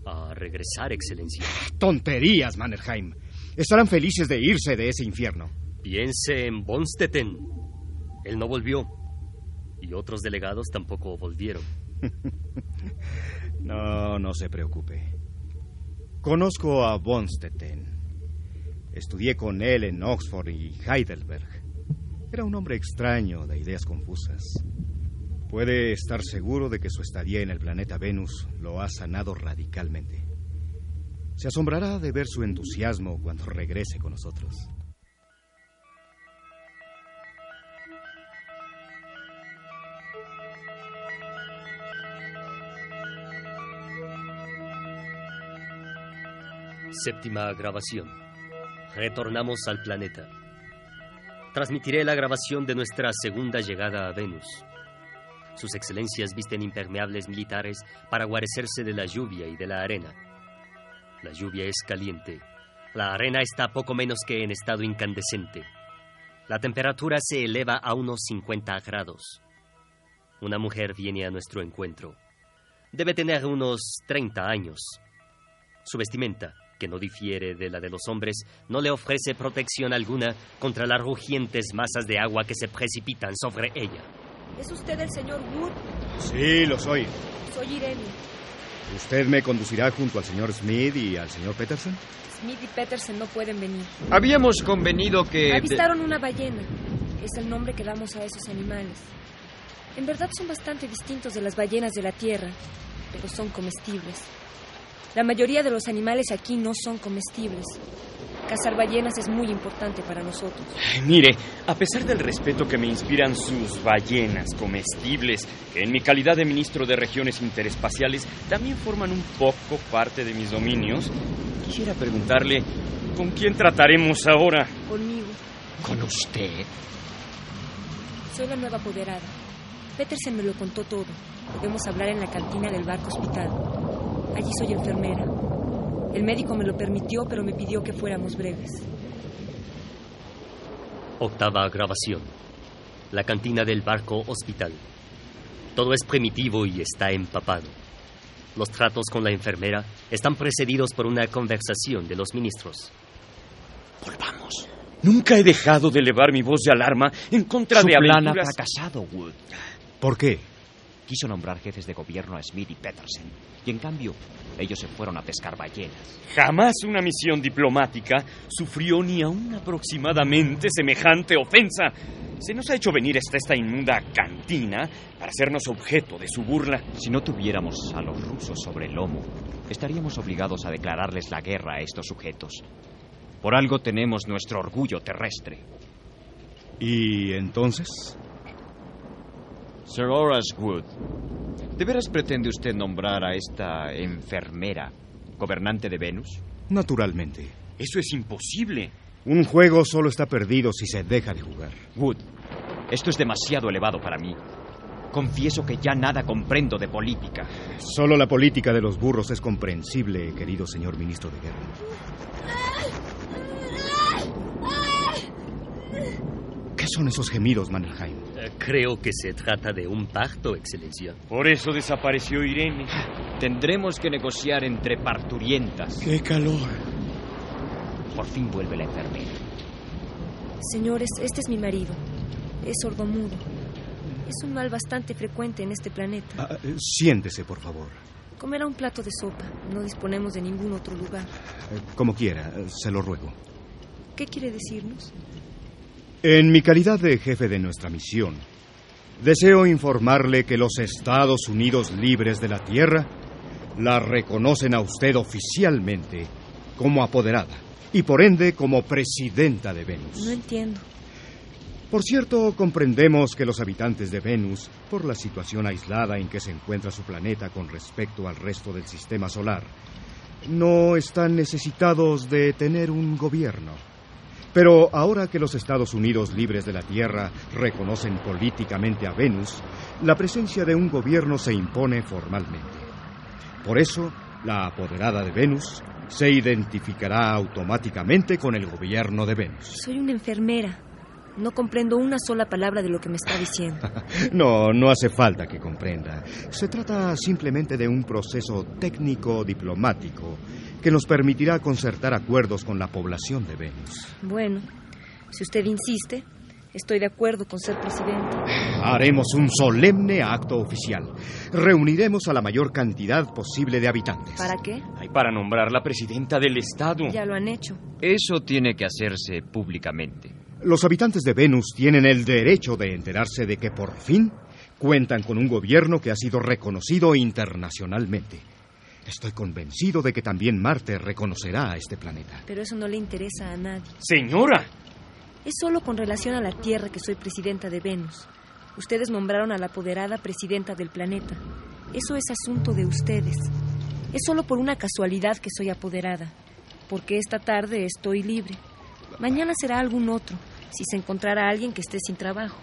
Speaker 3: a regresar, Excelencia?
Speaker 5: Tonterías, Mannerheim. Estarán felices de irse de ese infierno.
Speaker 3: Piense en Bonstetten. Él no volvió. Y otros delegados tampoco volvieron. (laughs)
Speaker 5: No, no se preocupe. Conozco a Bonstetten. Estudié con él en Oxford y Heidelberg. Era un hombre extraño, de ideas confusas. Puede estar seguro de que su estadía en el planeta Venus lo ha sanado radicalmente. Se asombrará de ver su entusiasmo cuando regrese con nosotros.
Speaker 3: Séptima grabación. Retornamos al planeta. Transmitiré la grabación de nuestra segunda llegada a Venus. Sus excelencias visten impermeables militares para guarecerse de la lluvia y de la arena. La lluvia es caliente. La arena está poco menos que en estado incandescente. La temperatura se eleva a unos 50 grados. Una mujer viene a nuestro encuentro. Debe tener unos 30 años. Su vestimenta, que no difiere de la de los hombres, no le ofrece protección alguna contra las rugientes masas de agua que se precipitan sobre ella.
Speaker 10: ¿Es usted el señor Wood?
Speaker 5: Sí, lo soy.
Speaker 10: Soy Irene.
Speaker 5: ¿Usted me conducirá junto al señor Smith y al señor Peterson?
Speaker 10: Smith y Peterson no pueden venir.
Speaker 8: Habíamos convenido que...
Speaker 10: Avistaron una ballena. Es el nombre que damos a esos animales. En verdad son bastante distintos de las ballenas de la Tierra, pero son comestibles. La mayoría de los animales aquí no son comestibles. Cazar ballenas es muy importante para nosotros.
Speaker 9: Mire, a pesar del respeto que me inspiran sus ballenas comestibles, que en mi calidad de ministro de Regiones Interespaciales también forman un poco parte de mis dominios, quisiera preguntarle, ¿con quién trataremos ahora?
Speaker 10: Conmigo.
Speaker 8: ¿Con usted?
Speaker 10: Soy la nueva apoderada. Petersen me lo contó todo. Podemos hablar en la cantina del barco hospital. Allí soy enfermera. El médico me lo permitió, pero me pidió que fuéramos breves.
Speaker 3: Octava grabación. La cantina del barco hospital. Todo es primitivo y está empapado. Los tratos con la enfermera están precedidos por una conversación de los ministros.
Speaker 9: Volvamos. Nunca he dejado de elevar mi voz de alarma en contra
Speaker 8: Su
Speaker 9: de
Speaker 8: plan ha fracasado, Wood.
Speaker 5: ¿Por qué?
Speaker 8: Quiso nombrar jefes de gobierno a Smith y Peterson. Y en cambio, ellos se fueron a pescar ballenas.
Speaker 9: Jamás una misión diplomática sufrió ni aún aproximadamente semejante ofensa. Se nos ha hecho venir hasta esta inmunda cantina para hacernos objeto de su burla.
Speaker 8: Si no tuviéramos a los rusos sobre el lomo, estaríamos obligados a declararles la guerra a estos sujetos. Por algo tenemos nuestro orgullo terrestre.
Speaker 5: ¿Y entonces?
Speaker 8: Sir Horace Wood, ¿de veras pretende usted nombrar a esta enfermera gobernante de Venus?
Speaker 5: Naturalmente.
Speaker 9: Eso es imposible.
Speaker 5: Un juego solo está perdido si se deja de jugar.
Speaker 8: Wood, esto es demasiado elevado para mí. Confieso que ya nada comprendo de política.
Speaker 5: Solo la política de los burros es comprensible, querido señor ministro de Guerra. ¿Qué son esos gemidos, Mannerheim?
Speaker 3: Creo que se trata de un parto, Excelencia.
Speaker 9: Por eso desapareció Irene.
Speaker 8: Tendremos que negociar entre parturientas.
Speaker 6: ¡Qué calor!
Speaker 8: Por fin vuelve la enfermera.
Speaker 10: Señores, este es mi marido. Es sordomudo. Es un mal bastante frecuente en este planeta.
Speaker 5: Ah, eh, siéntese, por favor.
Speaker 10: Comerá un plato de sopa. No disponemos de ningún otro lugar.
Speaker 5: Eh, como quiera, eh, se lo ruego.
Speaker 10: ¿Qué quiere decirnos?
Speaker 5: En mi calidad de jefe de nuestra misión, deseo informarle que los Estados Unidos libres de la Tierra la reconocen a usted oficialmente como apoderada y por ende como presidenta de Venus.
Speaker 10: No entiendo.
Speaker 5: Por cierto, comprendemos que los habitantes de Venus, por la situación aislada en que se encuentra su planeta con respecto al resto del sistema solar, no están necesitados de tener un gobierno. Pero ahora que los Estados Unidos libres de la Tierra reconocen políticamente a Venus, la presencia de un gobierno se impone formalmente. Por eso, la apoderada de Venus se identificará automáticamente con el gobierno de Venus.
Speaker 10: Soy una enfermera. No comprendo una sola palabra de lo que me está diciendo. (laughs)
Speaker 5: No, no hace falta que comprenda. Se trata simplemente de un proceso técnico diplomático que nos permitirá concertar acuerdos con la población de Venus.
Speaker 10: Bueno, si usted insiste, estoy de acuerdo con ser presidente.
Speaker 5: Haremos un solemne acto oficial. Reuniremos a la mayor cantidad posible de habitantes.
Speaker 10: ¿Para qué?
Speaker 9: Ay, para nombrar la presidenta del Estado.
Speaker 10: Ya lo han hecho.
Speaker 8: Eso tiene que hacerse públicamente.
Speaker 5: Los habitantes de Venus tienen el derecho de enterarse de que por fin cuentan con un gobierno que ha sido reconocido internacionalmente. Estoy convencido de que también Marte reconocerá a este planeta.
Speaker 10: Pero eso no le interesa a nadie.
Speaker 9: Señora.
Speaker 10: Es solo con relación a la Tierra que soy presidenta de Venus. Ustedes nombraron a la apoderada presidenta del planeta. Eso es asunto de ustedes. Es solo por una casualidad que soy apoderada. Porque esta tarde estoy libre. Mañana será algún otro, si se encontrara alguien que esté sin trabajo.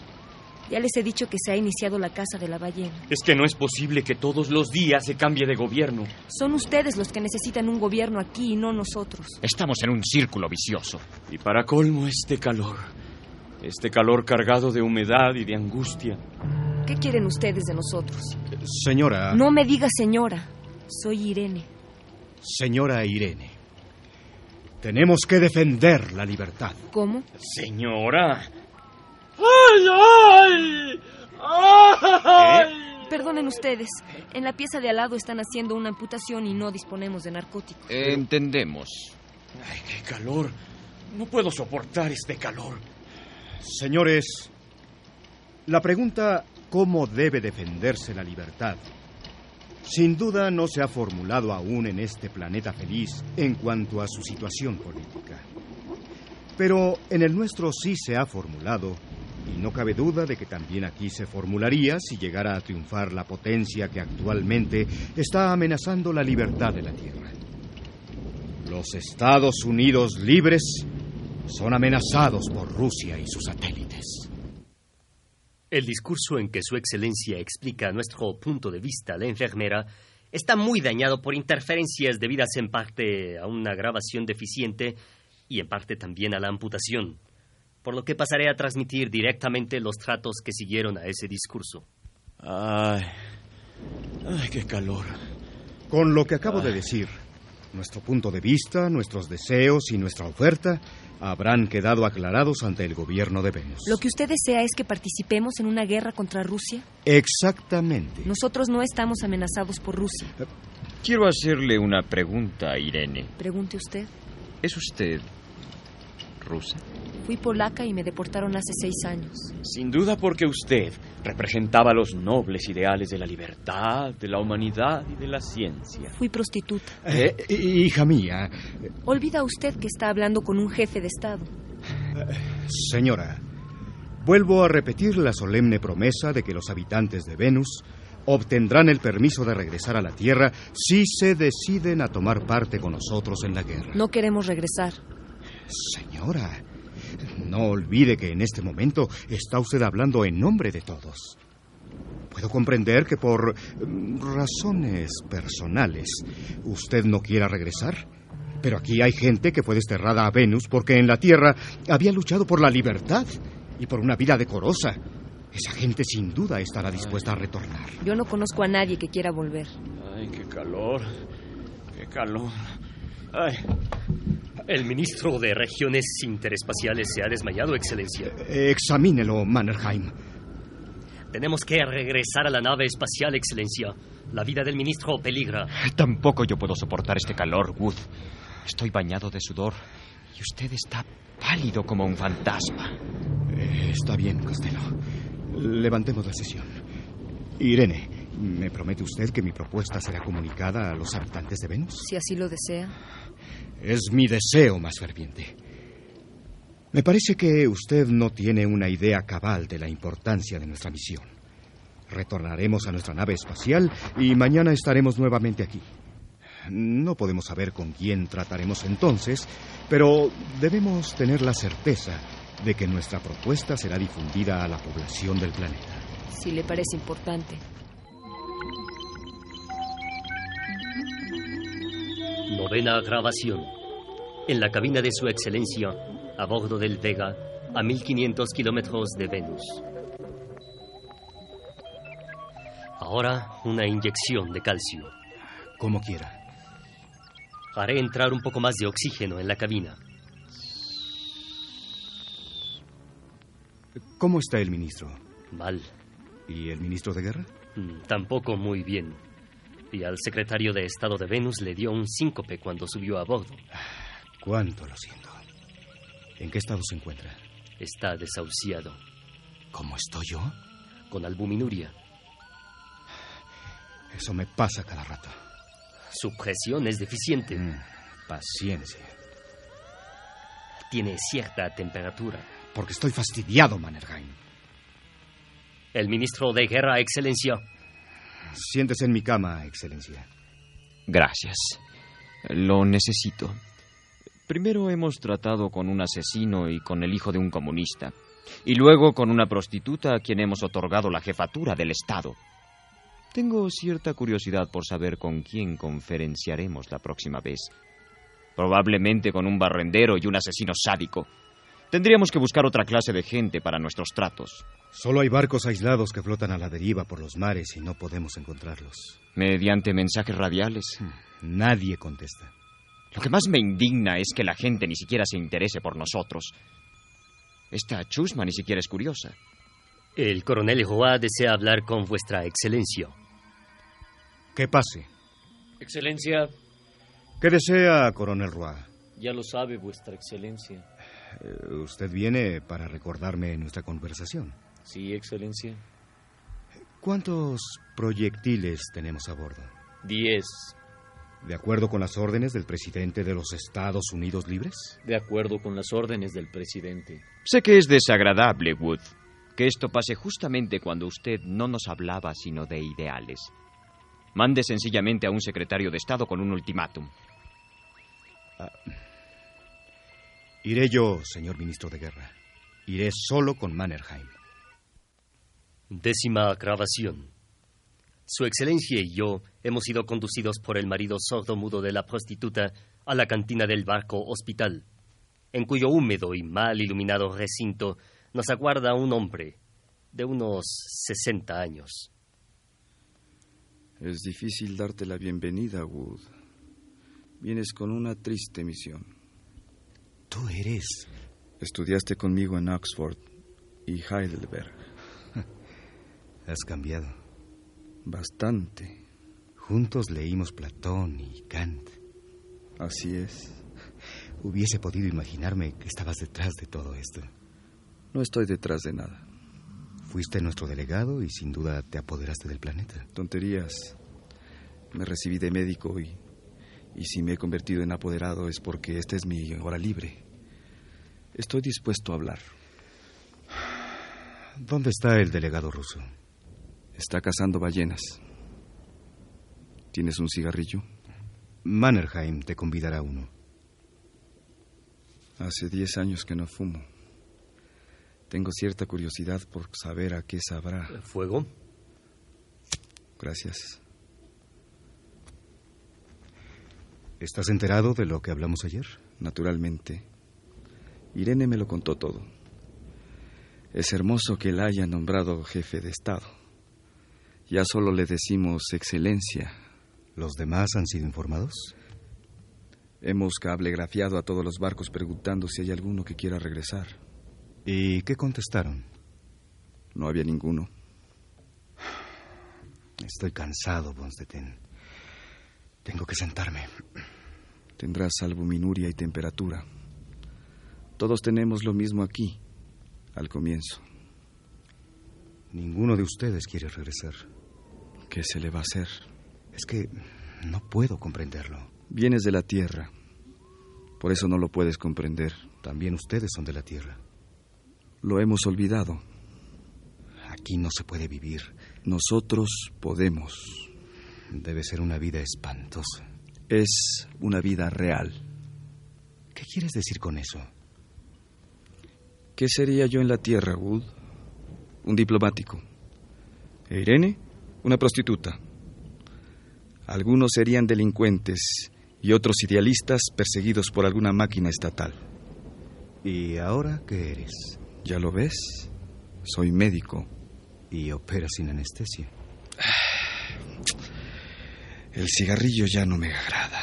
Speaker 10: Ya les he dicho que se ha iniciado la caza de la ballena.
Speaker 9: Es que no es posible que todos los días se cambie de gobierno.
Speaker 10: Son ustedes los que necesitan un gobierno aquí y no nosotros.
Speaker 8: Estamos en un círculo vicioso.
Speaker 9: Y para colmo este calor. Este calor cargado de humedad y de angustia.
Speaker 10: ¿Qué quieren ustedes de nosotros?
Speaker 5: Señora.
Speaker 10: No me diga señora. Soy Irene.
Speaker 5: Señora Irene. Tenemos que defender la libertad.
Speaker 10: ¿Cómo?
Speaker 9: Señora.
Speaker 11: ¡Ay, ay!
Speaker 10: Perdonen ustedes. En la pieza de al lado están haciendo una amputación y no disponemos de narcóticos.
Speaker 8: Entendemos.
Speaker 9: Ay, qué calor. No puedo soportar este calor.
Speaker 5: Señores, la pregunta ¿cómo debe defenderse la libertad? Sin duda no se ha formulado aún en este planeta feliz en cuanto a su situación política. Pero en el nuestro sí se ha formulado, y no cabe duda de que también aquí se formularía si llegara a triunfar la potencia que actualmente está amenazando la libertad de la Tierra. Los Estados Unidos libres son amenazados por Rusia y sus satélites.
Speaker 3: El discurso en que Su Excelencia explica nuestro punto de vista la enfermera está muy dañado por interferencias debidas en parte a una grabación deficiente y en parte también a la amputación, por lo que pasaré a transmitir directamente los tratos que siguieron a ese discurso.
Speaker 9: Ay, ay, qué calor.
Speaker 5: Con lo que acabo de decir, nuestro punto de vista, nuestros deseos y nuestra oferta habrán quedado aclarados ante el gobierno de Venus.
Speaker 10: ¿Lo que usted desea es que participemos en una guerra contra Rusia?
Speaker 5: Exactamente.
Speaker 10: Nosotros no estamos amenazados por Rusia.
Speaker 8: Quiero hacerle una pregunta, Irene.
Speaker 10: Pregunte usted.
Speaker 8: ¿Es usted rusa?
Speaker 10: Fui polaca y me deportaron hace seis años.
Speaker 9: Sin duda porque usted representaba los nobles ideales de la libertad, de la humanidad y de la ciencia.
Speaker 10: Fui prostituta.
Speaker 5: Eh, hija mía.
Speaker 10: Olvida usted que está hablando con un jefe de Estado.
Speaker 5: Señora, vuelvo a repetir la solemne promesa de que los habitantes de Venus obtendrán el permiso de regresar a la Tierra si se deciden a tomar parte con nosotros en la guerra.
Speaker 10: No queremos regresar.
Speaker 5: Señora, no olvide que en este momento está usted hablando en nombre de todos. Puedo comprender que por mm, razones personales usted no quiera regresar, Pero aquí hay gente que fue desterrada a Venus porque en la Tierra había luchado por la libertad y por una vida decorosa. Esa gente sin duda estará dispuesta a retornar.
Speaker 10: Yo no conozco a nadie que quiera volver.
Speaker 7: Ay, qué calor. Qué calor.
Speaker 3: Ay. El ministro de Regiones Interespaciales se ha desmayado, Excelencia.
Speaker 5: Eh, examínelo, Mannerheim.
Speaker 3: Tenemos que regresar a la nave espacial, Excelencia. La vida del ministro peligra.
Speaker 8: Tampoco yo puedo soportar este calor, Wood. Estoy bañado de sudor y usted está pálido como un fantasma.
Speaker 5: Eh, está bien, Costello. Levantemos la sesión. Irene, ¿me promete usted que mi propuesta será comunicada a los habitantes de Venus?
Speaker 10: Si así lo desea.
Speaker 5: Es mi deseo más ferviente. Me parece que usted no tiene una idea cabal de la importancia de nuestra misión. Retornaremos a nuestra nave espacial y mañana estaremos nuevamente aquí. No podemos saber con quién trataremos entonces, pero debemos tener la certeza de que nuestra propuesta será difundida a la población del planeta.
Speaker 10: Si le parece importante.
Speaker 3: Novena grabación. En la cabina de Su Excelencia, a bordo del Vega, a 1500 kilómetros de Venus. Ahora una inyección de calcio.
Speaker 5: Como quiera.
Speaker 3: Haré entrar un poco más de oxígeno en la cabina.
Speaker 5: ¿Cómo está el ministro?
Speaker 3: Mal.
Speaker 5: ¿Y el ministro de guerra?
Speaker 3: Mm, Tampoco muy bien. Y al secretario de Estado de Venus le dio un síncope cuando subió a bordo.
Speaker 5: Cuánto lo siento. ¿En qué estado se encuentra?
Speaker 3: Está desahuciado.
Speaker 5: ¿Cómo estoy yo?
Speaker 3: Con albuminuria.
Speaker 5: Eso me pasa cada rato.
Speaker 3: Su presión es deficiente.
Speaker 5: Mm, paciencia.
Speaker 3: Tiene cierta temperatura.
Speaker 5: Porque estoy fastidiado, Mannerheim.
Speaker 3: El ministro de Guerra, Excelencia.
Speaker 5: Siéntese en mi cama, Excelencia.
Speaker 8: Gracias. Lo necesito. Primero hemos tratado con un asesino y con el hijo de un comunista. Y luego con una prostituta a quien hemos otorgado la jefatura del Estado. Tengo cierta curiosidad por saber con quién conferenciaremos la próxima vez. Probablemente con un barrendero y un asesino sádico. Tendríamos que buscar otra clase de gente para nuestros tratos.
Speaker 5: Solo hay barcos aislados que flotan a la deriva por los mares y no podemos encontrarlos.
Speaker 8: Mediante mensajes radiales.
Speaker 5: Nadie contesta.
Speaker 8: Lo que más me indigna es que la gente ni siquiera se interese por nosotros. Esta chusma ni siquiera es curiosa.
Speaker 3: El coronel Roa desea hablar con vuestra excelencia.
Speaker 5: Que pase.
Speaker 7: Excelencia,
Speaker 5: ¿Qué desea, coronel Roy?
Speaker 7: ya lo sabe vuestra excelencia.
Speaker 5: Eh, usted viene para recordarme nuestra conversación.
Speaker 7: Sí, excelencia.
Speaker 5: ¿Cuántos proyectiles tenemos a bordo?
Speaker 7: Diez.
Speaker 5: ¿De acuerdo con las órdenes del presidente de los Estados Unidos Libres?
Speaker 7: De acuerdo con las órdenes del presidente.
Speaker 8: Sé que es desagradable, Wood, que esto pase justamente cuando usted no nos hablaba sino de ideales. Mande sencillamente a un secretario de Estado con un ultimátum.
Speaker 5: Iré yo, señor ministro de Guerra. Iré solo con Mannerheim.
Speaker 3: Décima grabación. Su Excelencia y yo hemos sido conducidos por el marido sordo-mudo de la prostituta a la cantina del barco hospital, en cuyo húmedo y mal iluminado recinto nos aguarda un hombre de unos 60 años.
Speaker 12: Es difícil darte la bienvenida, Wood. Vienes con una triste misión.
Speaker 5: Tú eres.
Speaker 12: Estudiaste conmigo en Oxford y Heidelberg. (laughs)
Speaker 5: Has cambiado.
Speaker 12: Bastante.
Speaker 5: Juntos leímos Platón y Kant.
Speaker 12: Así es.
Speaker 5: Hubiese podido imaginarme que estabas detrás de todo esto.
Speaker 12: No estoy detrás de nada.
Speaker 5: Fuiste nuestro delegado y sin duda te apoderaste del planeta.
Speaker 12: Tonterías. Me recibí de médico y, y si me he convertido en apoderado es porque esta es mi hora libre. Estoy dispuesto a hablar.
Speaker 5: ¿Dónde está el delegado ruso?
Speaker 12: Está cazando ballenas. ¿Tienes un cigarrillo?
Speaker 5: Mannerheim te convidará uno.
Speaker 12: Hace diez años que no fumo. Tengo cierta curiosidad por saber a qué sabrá.
Speaker 3: ¿Fuego?
Speaker 12: Gracias.
Speaker 5: ¿Estás enterado de lo que hablamos ayer?
Speaker 12: Naturalmente. Irene me lo contó todo. Es hermoso que la haya nombrado jefe de Estado. Ya solo le decimos excelencia.
Speaker 5: ¿Los demás han sido informados?
Speaker 12: Hemos cablegrafiado a todos los barcos preguntando si hay alguno que quiera regresar.
Speaker 5: ¿Y qué contestaron?
Speaker 12: No había ninguno.
Speaker 5: Estoy cansado, Bonstetten. Tengo que sentarme.
Speaker 12: Tendrás albuminuria y temperatura. Todos tenemos lo mismo aquí, al comienzo.
Speaker 5: Ninguno de ustedes quiere regresar.
Speaker 12: ¿Qué se le va a hacer?
Speaker 5: Es que no puedo comprenderlo.
Speaker 12: Vienes de la Tierra. Por eso no lo puedes comprender.
Speaker 5: También ustedes son de la Tierra.
Speaker 12: Lo hemos olvidado.
Speaker 5: Aquí no se puede vivir.
Speaker 12: Nosotros podemos.
Speaker 5: Debe ser una vida espantosa.
Speaker 12: Es una vida real.
Speaker 5: ¿Qué quieres decir con eso?
Speaker 12: ¿Qué sería yo en la Tierra, Wood? Un diplomático. ¿E Irene? Una prostituta. Algunos serían delincuentes y otros idealistas perseguidos por alguna máquina estatal.
Speaker 5: ¿Y ahora qué eres?
Speaker 12: ¿Ya lo ves? Soy médico.
Speaker 5: ¿Y operas sin anestesia?
Speaker 12: El cigarrillo ya no me agrada.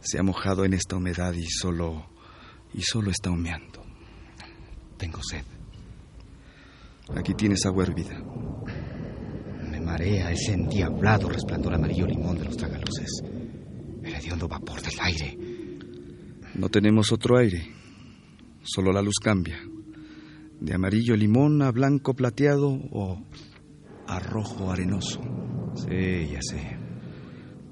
Speaker 12: Se ha mojado en esta humedad y solo. y solo está humeando.
Speaker 5: Tengo sed.
Speaker 12: Aquí tienes agua hervida.
Speaker 5: Me marea ese endiablado resplandor amarillo limón de los tragaluces. El hediondo vapor del aire.
Speaker 12: No tenemos otro aire. Solo la luz cambia. De amarillo limón a blanco plateado o a rojo arenoso.
Speaker 5: Sí, ya sé.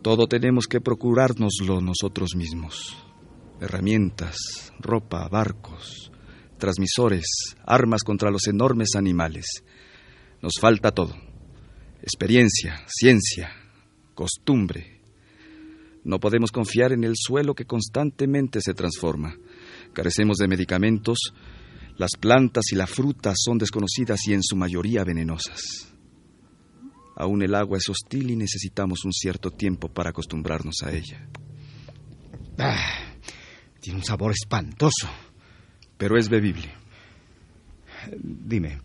Speaker 12: Todo tenemos que procurárnoslo nosotros mismos. Herramientas, ropa, barcos, transmisores, armas contra los enormes animales. Nos falta todo. Experiencia, ciencia, costumbre. No podemos confiar en el suelo que constantemente se transforma. Carecemos de medicamentos. Las plantas y la fruta son desconocidas y en su mayoría venenosas. Aún el agua es hostil y necesitamos un cierto tiempo para acostumbrarnos a ella.
Speaker 5: Ah, tiene un sabor espantoso.
Speaker 12: Pero es bebible.
Speaker 5: Dime,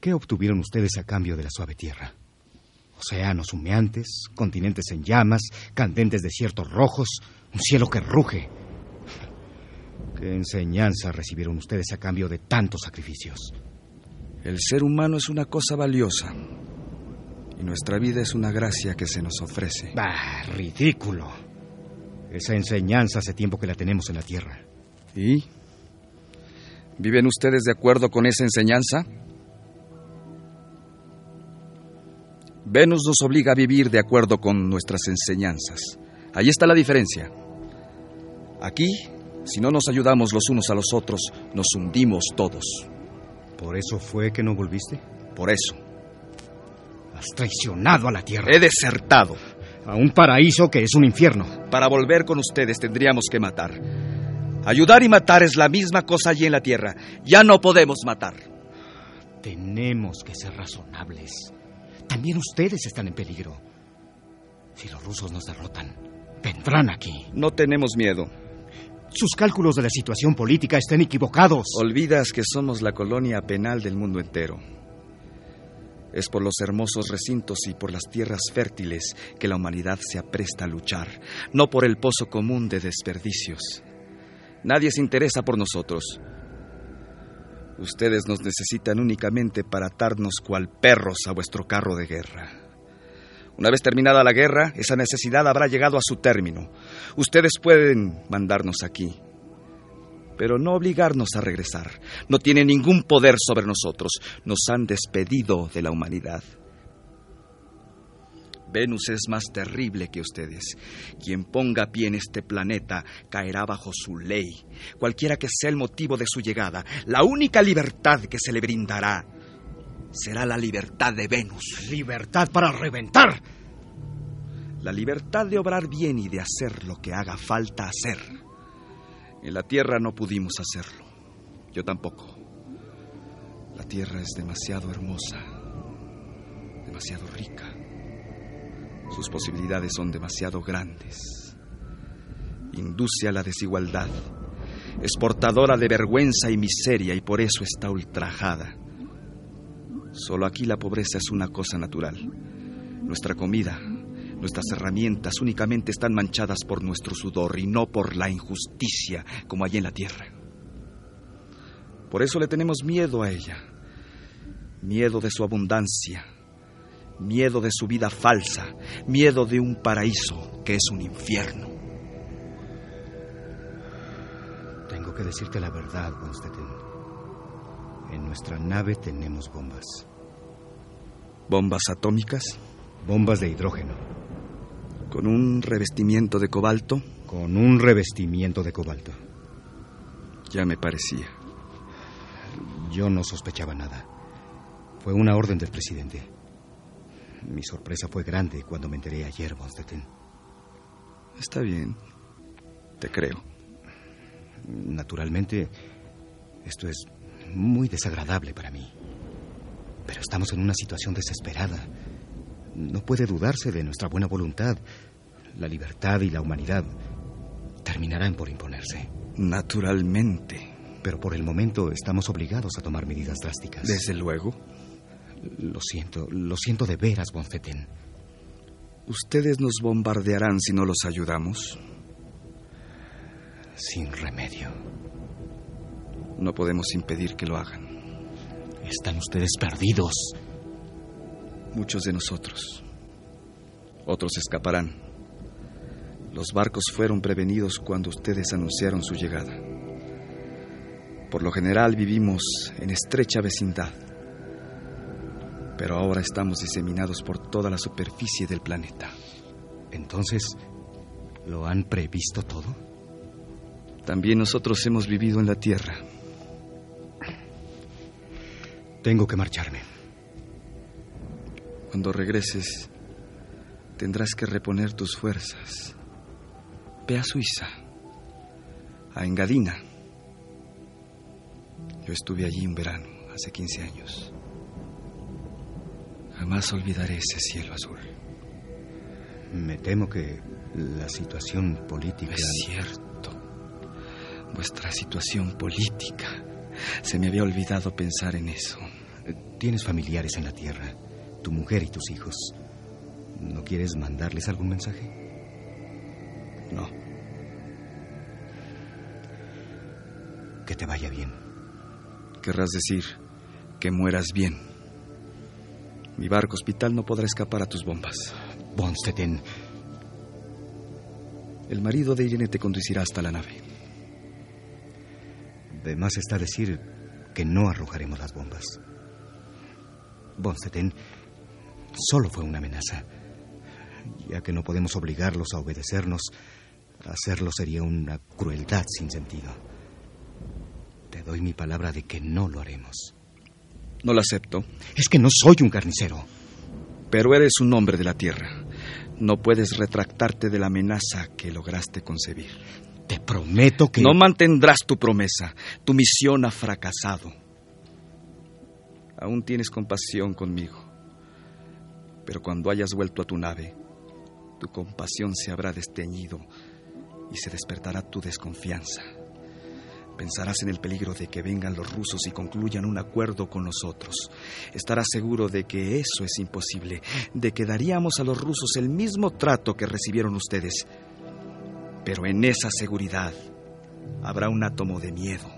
Speaker 5: ¿qué obtuvieron ustedes a cambio de la suave tierra? Océanos humeantes, continentes en llamas, candentes desiertos rojos, un cielo que ruge. ¿Qué enseñanza recibieron ustedes a cambio de tantos sacrificios?
Speaker 12: El ser humano es una cosa valiosa. Y nuestra vida es una gracia que se nos ofrece.
Speaker 5: ¡Bah! ¡Ridículo! Esa enseñanza hace tiempo que la tenemos en la Tierra.
Speaker 12: ¿Y? ¿Viven ustedes de acuerdo con esa enseñanza? Venus nos obliga a vivir de acuerdo con nuestras enseñanzas. Ahí está la diferencia. Aquí, si no nos ayudamos los unos a los otros, nos hundimos todos.
Speaker 5: ¿Por eso fue que no volviste?
Speaker 12: Por eso.
Speaker 5: Has traicionado a la Tierra.
Speaker 12: He desertado.
Speaker 5: A un paraíso que es un infierno.
Speaker 12: Para volver con ustedes tendríamos que matar. Ayudar y matar es la misma cosa allí en la Tierra. Ya no podemos matar.
Speaker 5: Tenemos que ser razonables. También ustedes están en peligro. Si los rusos nos derrotan, vendrán aquí.
Speaker 12: No tenemos miedo.
Speaker 5: Sus cálculos de la situación política están equivocados.
Speaker 12: Olvidas que somos la colonia penal del mundo entero. Es por los hermosos recintos y por las tierras fértiles que la humanidad se apresta a luchar, no por el pozo común de desperdicios. Nadie se interesa por nosotros. Ustedes nos necesitan únicamente para atarnos cual perros a vuestro carro de guerra. Una vez terminada la guerra, esa necesidad habrá llegado a su término. Ustedes pueden mandarnos aquí, pero no obligarnos a regresar. No tienen ningún poder sobre nosotros. Nos han despedido de la humanidad. Venus es más terrible que ustedes. Quien ponga pie en este planeta caerá bajo su ley, cualquiera que sea el motivo de su llegada. La única libertad que se le brindará será la libertad de Venus.
Speaker 5: Libertad para reventar.
Speaker 12: La libertad de obrar bien y de hacer lo que haga falta hacer. En la Tierra no pudimos hacerlo. Yo tampoco. La Tierra es demasiado hermosa, demasiado rica. Sus posibilidades son demasiado grandes. induce a la desigualdad, es portadora de vergüenza y miseria y por eso está ultrajada. Solo aquí la pobreza es una cosa natural. Nuestra comida, nuestras herramientas únicamente están manchadas por nuestro sudor y no por la injusticia como hay en la tierra. Por eso le tenemos miedo a ella, miedo de su abundancia, miedo de su vida falsa, miedo de un paraíso que es un infierno.
Speaker 5: Tengo que decirte la verdad, Bonstetten. En nuestra nave tenemos bombas.
Speaker 12: ¿Bombas atómicas?
Speaker 5: Bombas de hidrógeno.
Speaker 12: ¿Con un revestimiento de cobalto?
Speaker 5: Con un revestimiento de cobalto.
Speaker 12: Ya me parecía.
Speaker 5: Yo no sospechaba nada. Fue una orden del presidente. Mi sorpresa fue grande cuando me enteré ayer, Bonstetten.
Speaker 12: Está bien. Te creo.
Speaker 5: Naturalmente, esto es muy desagradable para mí. Pero estamos en una situación desesperada. No puede dudarse de nuestra buena voluntad. La libertad y la humanidad terminarán por imponerse.
Speaker 12: Naturalmente.
Speaker 5: Pero por el momento estamos obligados a tomar medidas drásticas.
Speaker 12: Desde luego.
Speaker 5: Lo siento, lo siento de veras, Bonfeten.
Speaker 12: ¿Ustedes nos bombardearán si no los ayudamos?
Speaker 5: Sin remedio.
Speaker 12: No podemos impedir que lo hagan.
Speaker 5: Están ustedes perdidos.
Speaker 12: Muchos de nosotros. Otros escaparán. Los barcos fueron prevenidos cuando ustedes anunciaron su llegada. Por lo general vivimos en estrecha vecindad. Pero ahora estamos diseminados por toda la superficie del planeta.
Speaker 5: Entonces, ¿lo han previsto todo?
Speaker 12: También nosotros hemos vivido en la Tierra.
Speaker 5: Tengo que marcharme.
Speaker 12: Cuando regreses, tendrás que reponer tus fuerzas. Ve a Suiza, a Engadina. Yo estuve allí un verano, hace 15 años. Jamás olvidaré ese cielo azul.
Speaker 5: Me temo que la situación política...
Speaker 12: Es cierto. Vuestra situación política. Se me había olvidado pensar en eso.
Speaker 5: Tienes familiares en la Tierra, tu mujer y tus hijos. ¿No quieres mandarles algún mensaje?
Speaker 12: No.
Speaker 5: Que te vaya bien.
Speaker 12: Querrás decir que mueras bien. Mi barco hospital no podrá escapar a tus bombas.
Speaker 5: Bonstetten.
Speaker 12: El marido de Irene te conducirá hasta la nave.
Speaker 5: De más está decir que no arrojaremos las bombas. Bonstetten solo fue una amenaza. Ya que no podemos obligarlos a obedecernos, hacerlo sería una crueldad sin sentido. Te doy mi palabra de que no lo haremos.
Speaker 12: No lo acepto.
Speaker 5: Es que no soy un carnicero.
Speaker 12: Pero eres un hombre de la tierra. No puedes retractarte de la amenaza que lograste concebir.
Speaker 5: Te prometo que...
Speaker 12: No mantendrás tu promesa. Tu misión ha fracasado. Aún tienes compasión conmigo. Pero cuando hayas vuelto a tu nave, tu compasión se habrá desteñido y se despertará tu desconfianza. Pensarás en el peligro de que vengan los rusos y concluyan un acuerdo con nosotros. Estarás seguro de que eso es imposible, de que daríamos a los rusos el mismo trato que recibieron ustedes. Pero en esa seguridad habrá un átomo de miedo.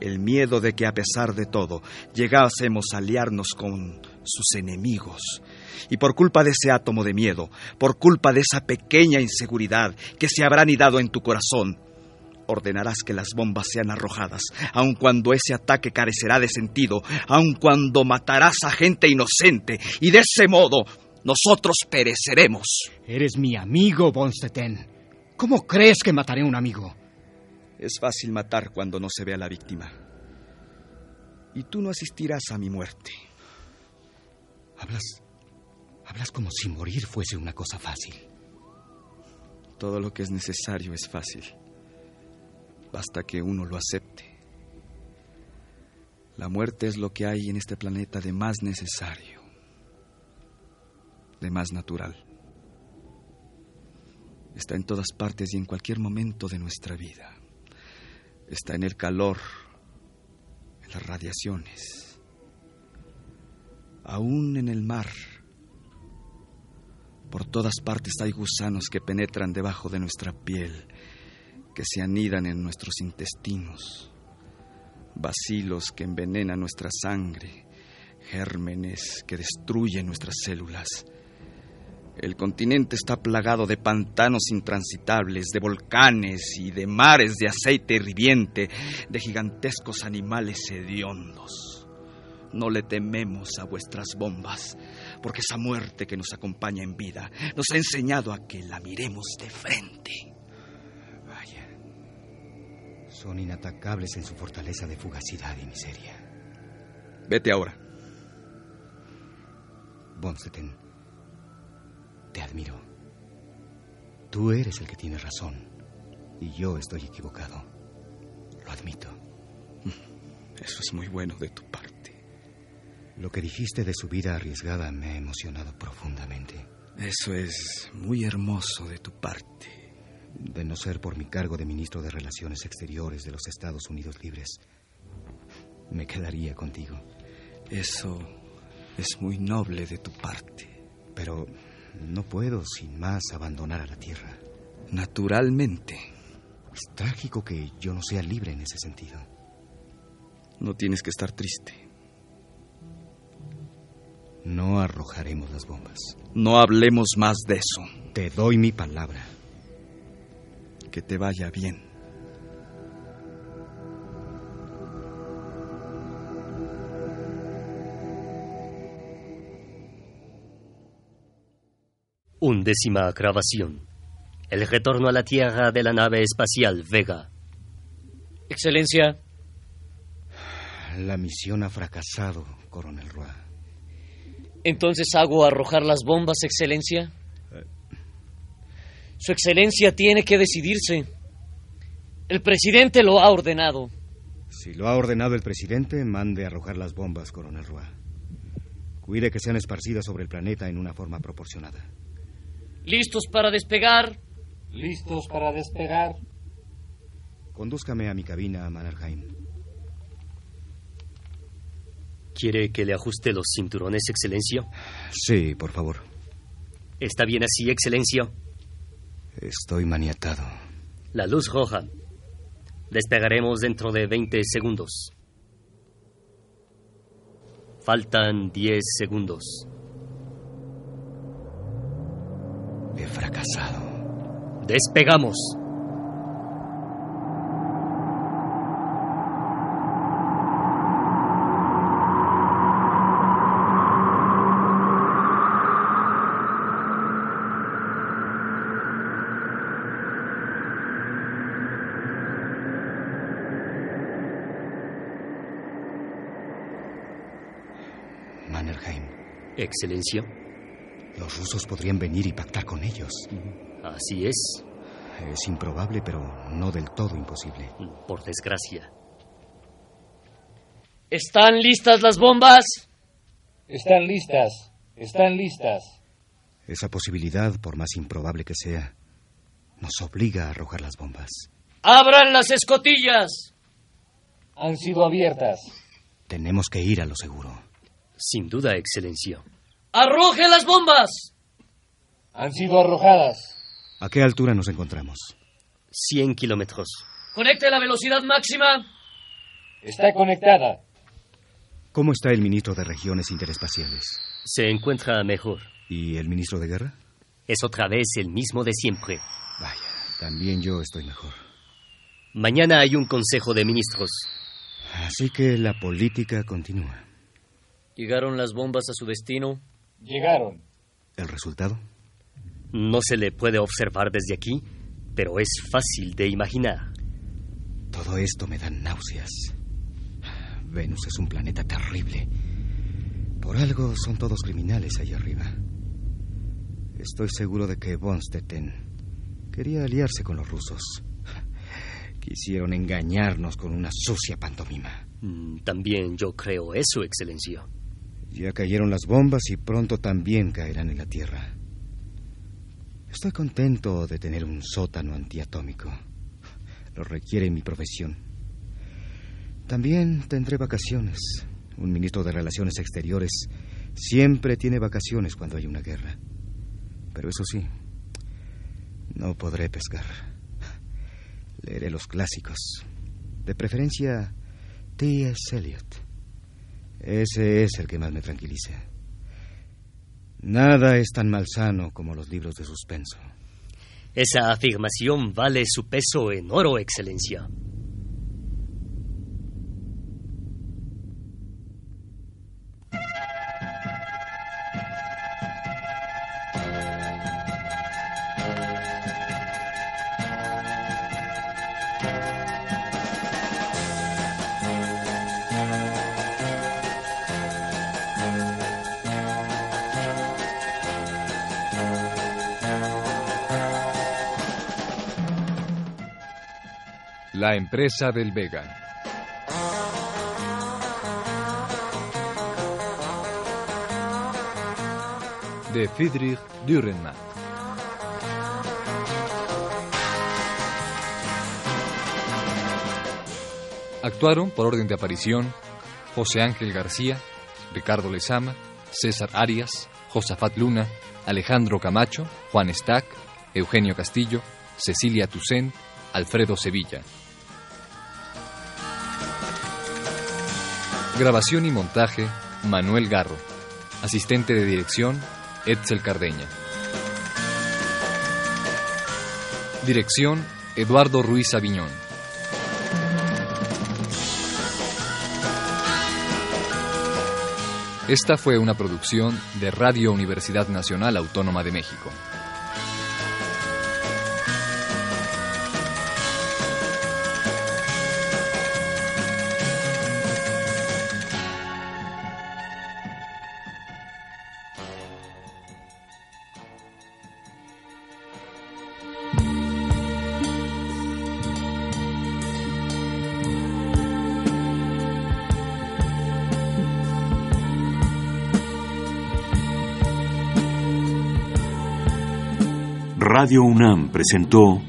Speaker 12: El miedo de que a pesar de todo llegásemos a aliarnos con sus enemigos. Y por culpa de ese átomo de miedo, por culpa de esa pequeña inseguridad que se habrá anidado en tu corazón, ordenarás que las bombas sean arrojadas, aun cuando ese ataque carecerá de sentido, aun cuando matarás a gente inocente, y de ese modo nosotros pereceremos.
Speaker 5: Eres mi amigo, Bonstetten. ¿Cómo crees que mataré a un amigo?
Speaker 12: Es fácil matar cuando no se ve a la víctima. Y tú no asistirás a mi muerte.
Speaker 5: Hablas. Hablas como si morir fuese una cosa fácil.
Speaker 12: Todo lo que es necesario es fácil. Basta que uno lo acepte. La muerte es lo que hay en este planeta de más necesario, de más natural. Está en todas partes y en cualquier momento de nuestra vida. Está en el calor, en las radiaciones, aún en el mar. Por todas partes hay gusanos que penetran debajo de nuestra piel, que se anidan en nuestros intestinos, vacilos que envenenan nuestra sangre, gérmenes que destruyen nuestras células. El continente está plagado de pantanos intransitables, de volcanes y de mares de aceite hirviente, de gigantescos animales hediondos. No le tememos a vuestras bombas, porque esa muerte que nos acompaña en vida nos ha enseñado a que la miremos de frente.
Speaker 5: Vaya. Son inatacables en su fortaleza de fugacidad y miseria.
Speaker 12: Vete ahora.
Speaker 5: Bonstetten, te admiro. Tú eres el que tiene razón y yo estoy equivocado. Lo admito.
Speaker 12: Eso es muy bueno de tu parte.
Speaker 5: Lo que dijiste de su vida arriesgada me ha emocionado profundamente.
Speaker 12: Eso es muy hermoso de tu parte.
Speaker 5: De no ser por mi cargo de ministro de Relaciones Exteriores de los Estados Unidos Libres, me quedaría contigo.
Speaker 12: Eso es muy noble de tu parte.
Speaker 5: Pero no puedo sin más abandonar a la Tierra.
Speaker 12: Naturalmente.
Speaker 5: Es trágico que yo no sea libre en ese sentido.
Speaker 12: No tienes que estar triste.
Speaker 5: No arrojaremos las bombas.
Speaker 12: No hablemos más de eso.
Speaker 5: Te doy mi palabra.
Speaker 12: Que te vaya bien.
Speaker 3: Undécima grabación. El retorno a la Tierra de la nave espacial Vega.
Speaker 7: Excelencia.
Speaker 5: La misión ha fracasado, coronel Roy.
Speaker 7: Entonces hago arrojar las bombas, Excelencia. Su Excelencia tiene que decidirse. El presidente lo ha ordenado.
Speaker 5: Si lo ha ordenado el presidente, mande arrojar las bombas, coronel Roy. Cuide que sean esparcidas sobre el planeta en una forma proporcionada.
Speaker 7: ¿Listos para despegar?
Speaker 2: Listos para despegar.
Speaker 5: Condúzcame a mi cabina, Mannerheim.
Speaker 3: ¿Quiere que le ajuste los cinturones, Excelencia?
Speaker 5: Sí, por favor.
Speaker 3: ¿Está bien así, Excelencia?
Speaker 5: Estoy maniatado.
Speaker 3: La luz roja. Despegaremos dentro de 20 segundos. Faltan 10 segundos.
Speaker 5: He fracasado.
Speaker 3: Despegamos.
Speaker 5: Mannerheim.
Speaker 3: Excelencia.
Speaker 5: Los rusos podrían venir y pactar con ellos.
Speaker 3: Así es.
Speaker 5: Es improbable, pero no del todo imposible.
Speaker 3: Por desgracia.
Speaker 7: ¿Están listas las bombas?
Speaker 2: Están listas. Están listas.
Speaker 5: Esa posibilidad, por más improbable que sea, nos obliga a arrojar las bombas.
Speaker 7: ¡Abran las escotillas!
Speaker 2: Han sido abiertas.
Speaker 5: Tenemos que ir a lo seguro.
Speaker 3: Sin duda, Excelencia.
Speaker 7: ¡Arroje las bombas!
Speaker 2: Han sido arrojadas.
Speaker 5: ¿A qué altura nos encontramos?
Speaker 3: 100 kilómetros.
Speaker 7: Conecte la velocidad máxima.
Speaker 2: Está conectada.
Speaker 5: ¿Cómo está el ministro de Regiones Interespaciales?
Speaker 3: Se encuentra mejor.
Speaker 5: ¿Y el ministro de Guerra?
Speaker 3: Es otra vez el mismo de siempre.
Speaker 5: Vaya, también yo estoy mejor.
Speaker 3: Mañana hay un consejo de ministros.
Speaker 5: Así que la política continúa.
Speaker 7: ¿Llegaron las bombas a su destino?
Speaker 2: Llegaron.
Speaker 5: ¿El resultado?
Speaker 3: No se le puede observar desde aquí, pero es fácil de imaginar.
Speaker 5: Todo esto me da náuseas. Venus es un planeta terrible. Por algo son todos criminales allá arriba. Estoy seguro de que Bonstetten quería aliarse con los rusos. Quisieron engañarnos con una sucia pantomima.
Speaker 3: Mm, También yo creo eso, Excelencia.
Speaker 5: Ya cayeron las bombas y pronto también caerán en la Tierra. Estoy contento de tener un sótano antiatómico. Lo requiere mi profesión. También tendré vacaciones. Un ministro de Relaciones Exteriores siempre tiene vacaciones cuando hay una guerra. Pero eso sí, no podré pescar. Leeré los clásicos. De preferencia, T.S. Eliot. Ese es el que más me tranquiliza. Nada es tan malsano como los libros de suspenso.
Speaker 13: Esa afirmación vale su peso en oro, Excelencia.
Speaker 2: La empresa del Vega. De Friedrich Dürrenmatt. Actuaron por orden de aparición José Ángel García, Ricardo Lezama, César Arias, Josafat Luna, Alejandro Camacho, Juan Stack, Eugenio Castillo, Cecilia Tucén, Alfredo Sevilla. Grabación y montaje, Manuel Garro. Asistente de dirección, Edsel Cardeña. Dirección, Eduardo Ruiz Aviñón. Esta fue una producción de Radio Universidad Nacional Autónoma de México.
Speaker 1: Radio UNAM presentó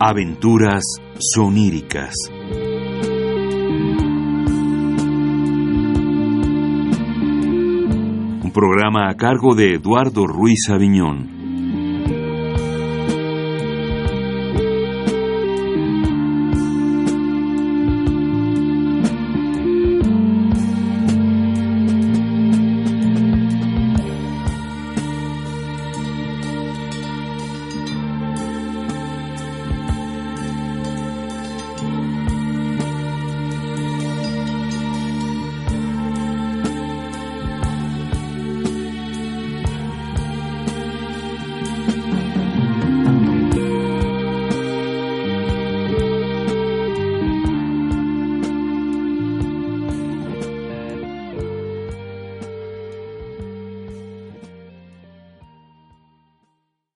Speaker 1: Aventuras soníricas. Un programa a cargo de Eduardo Ruiz Aviñón.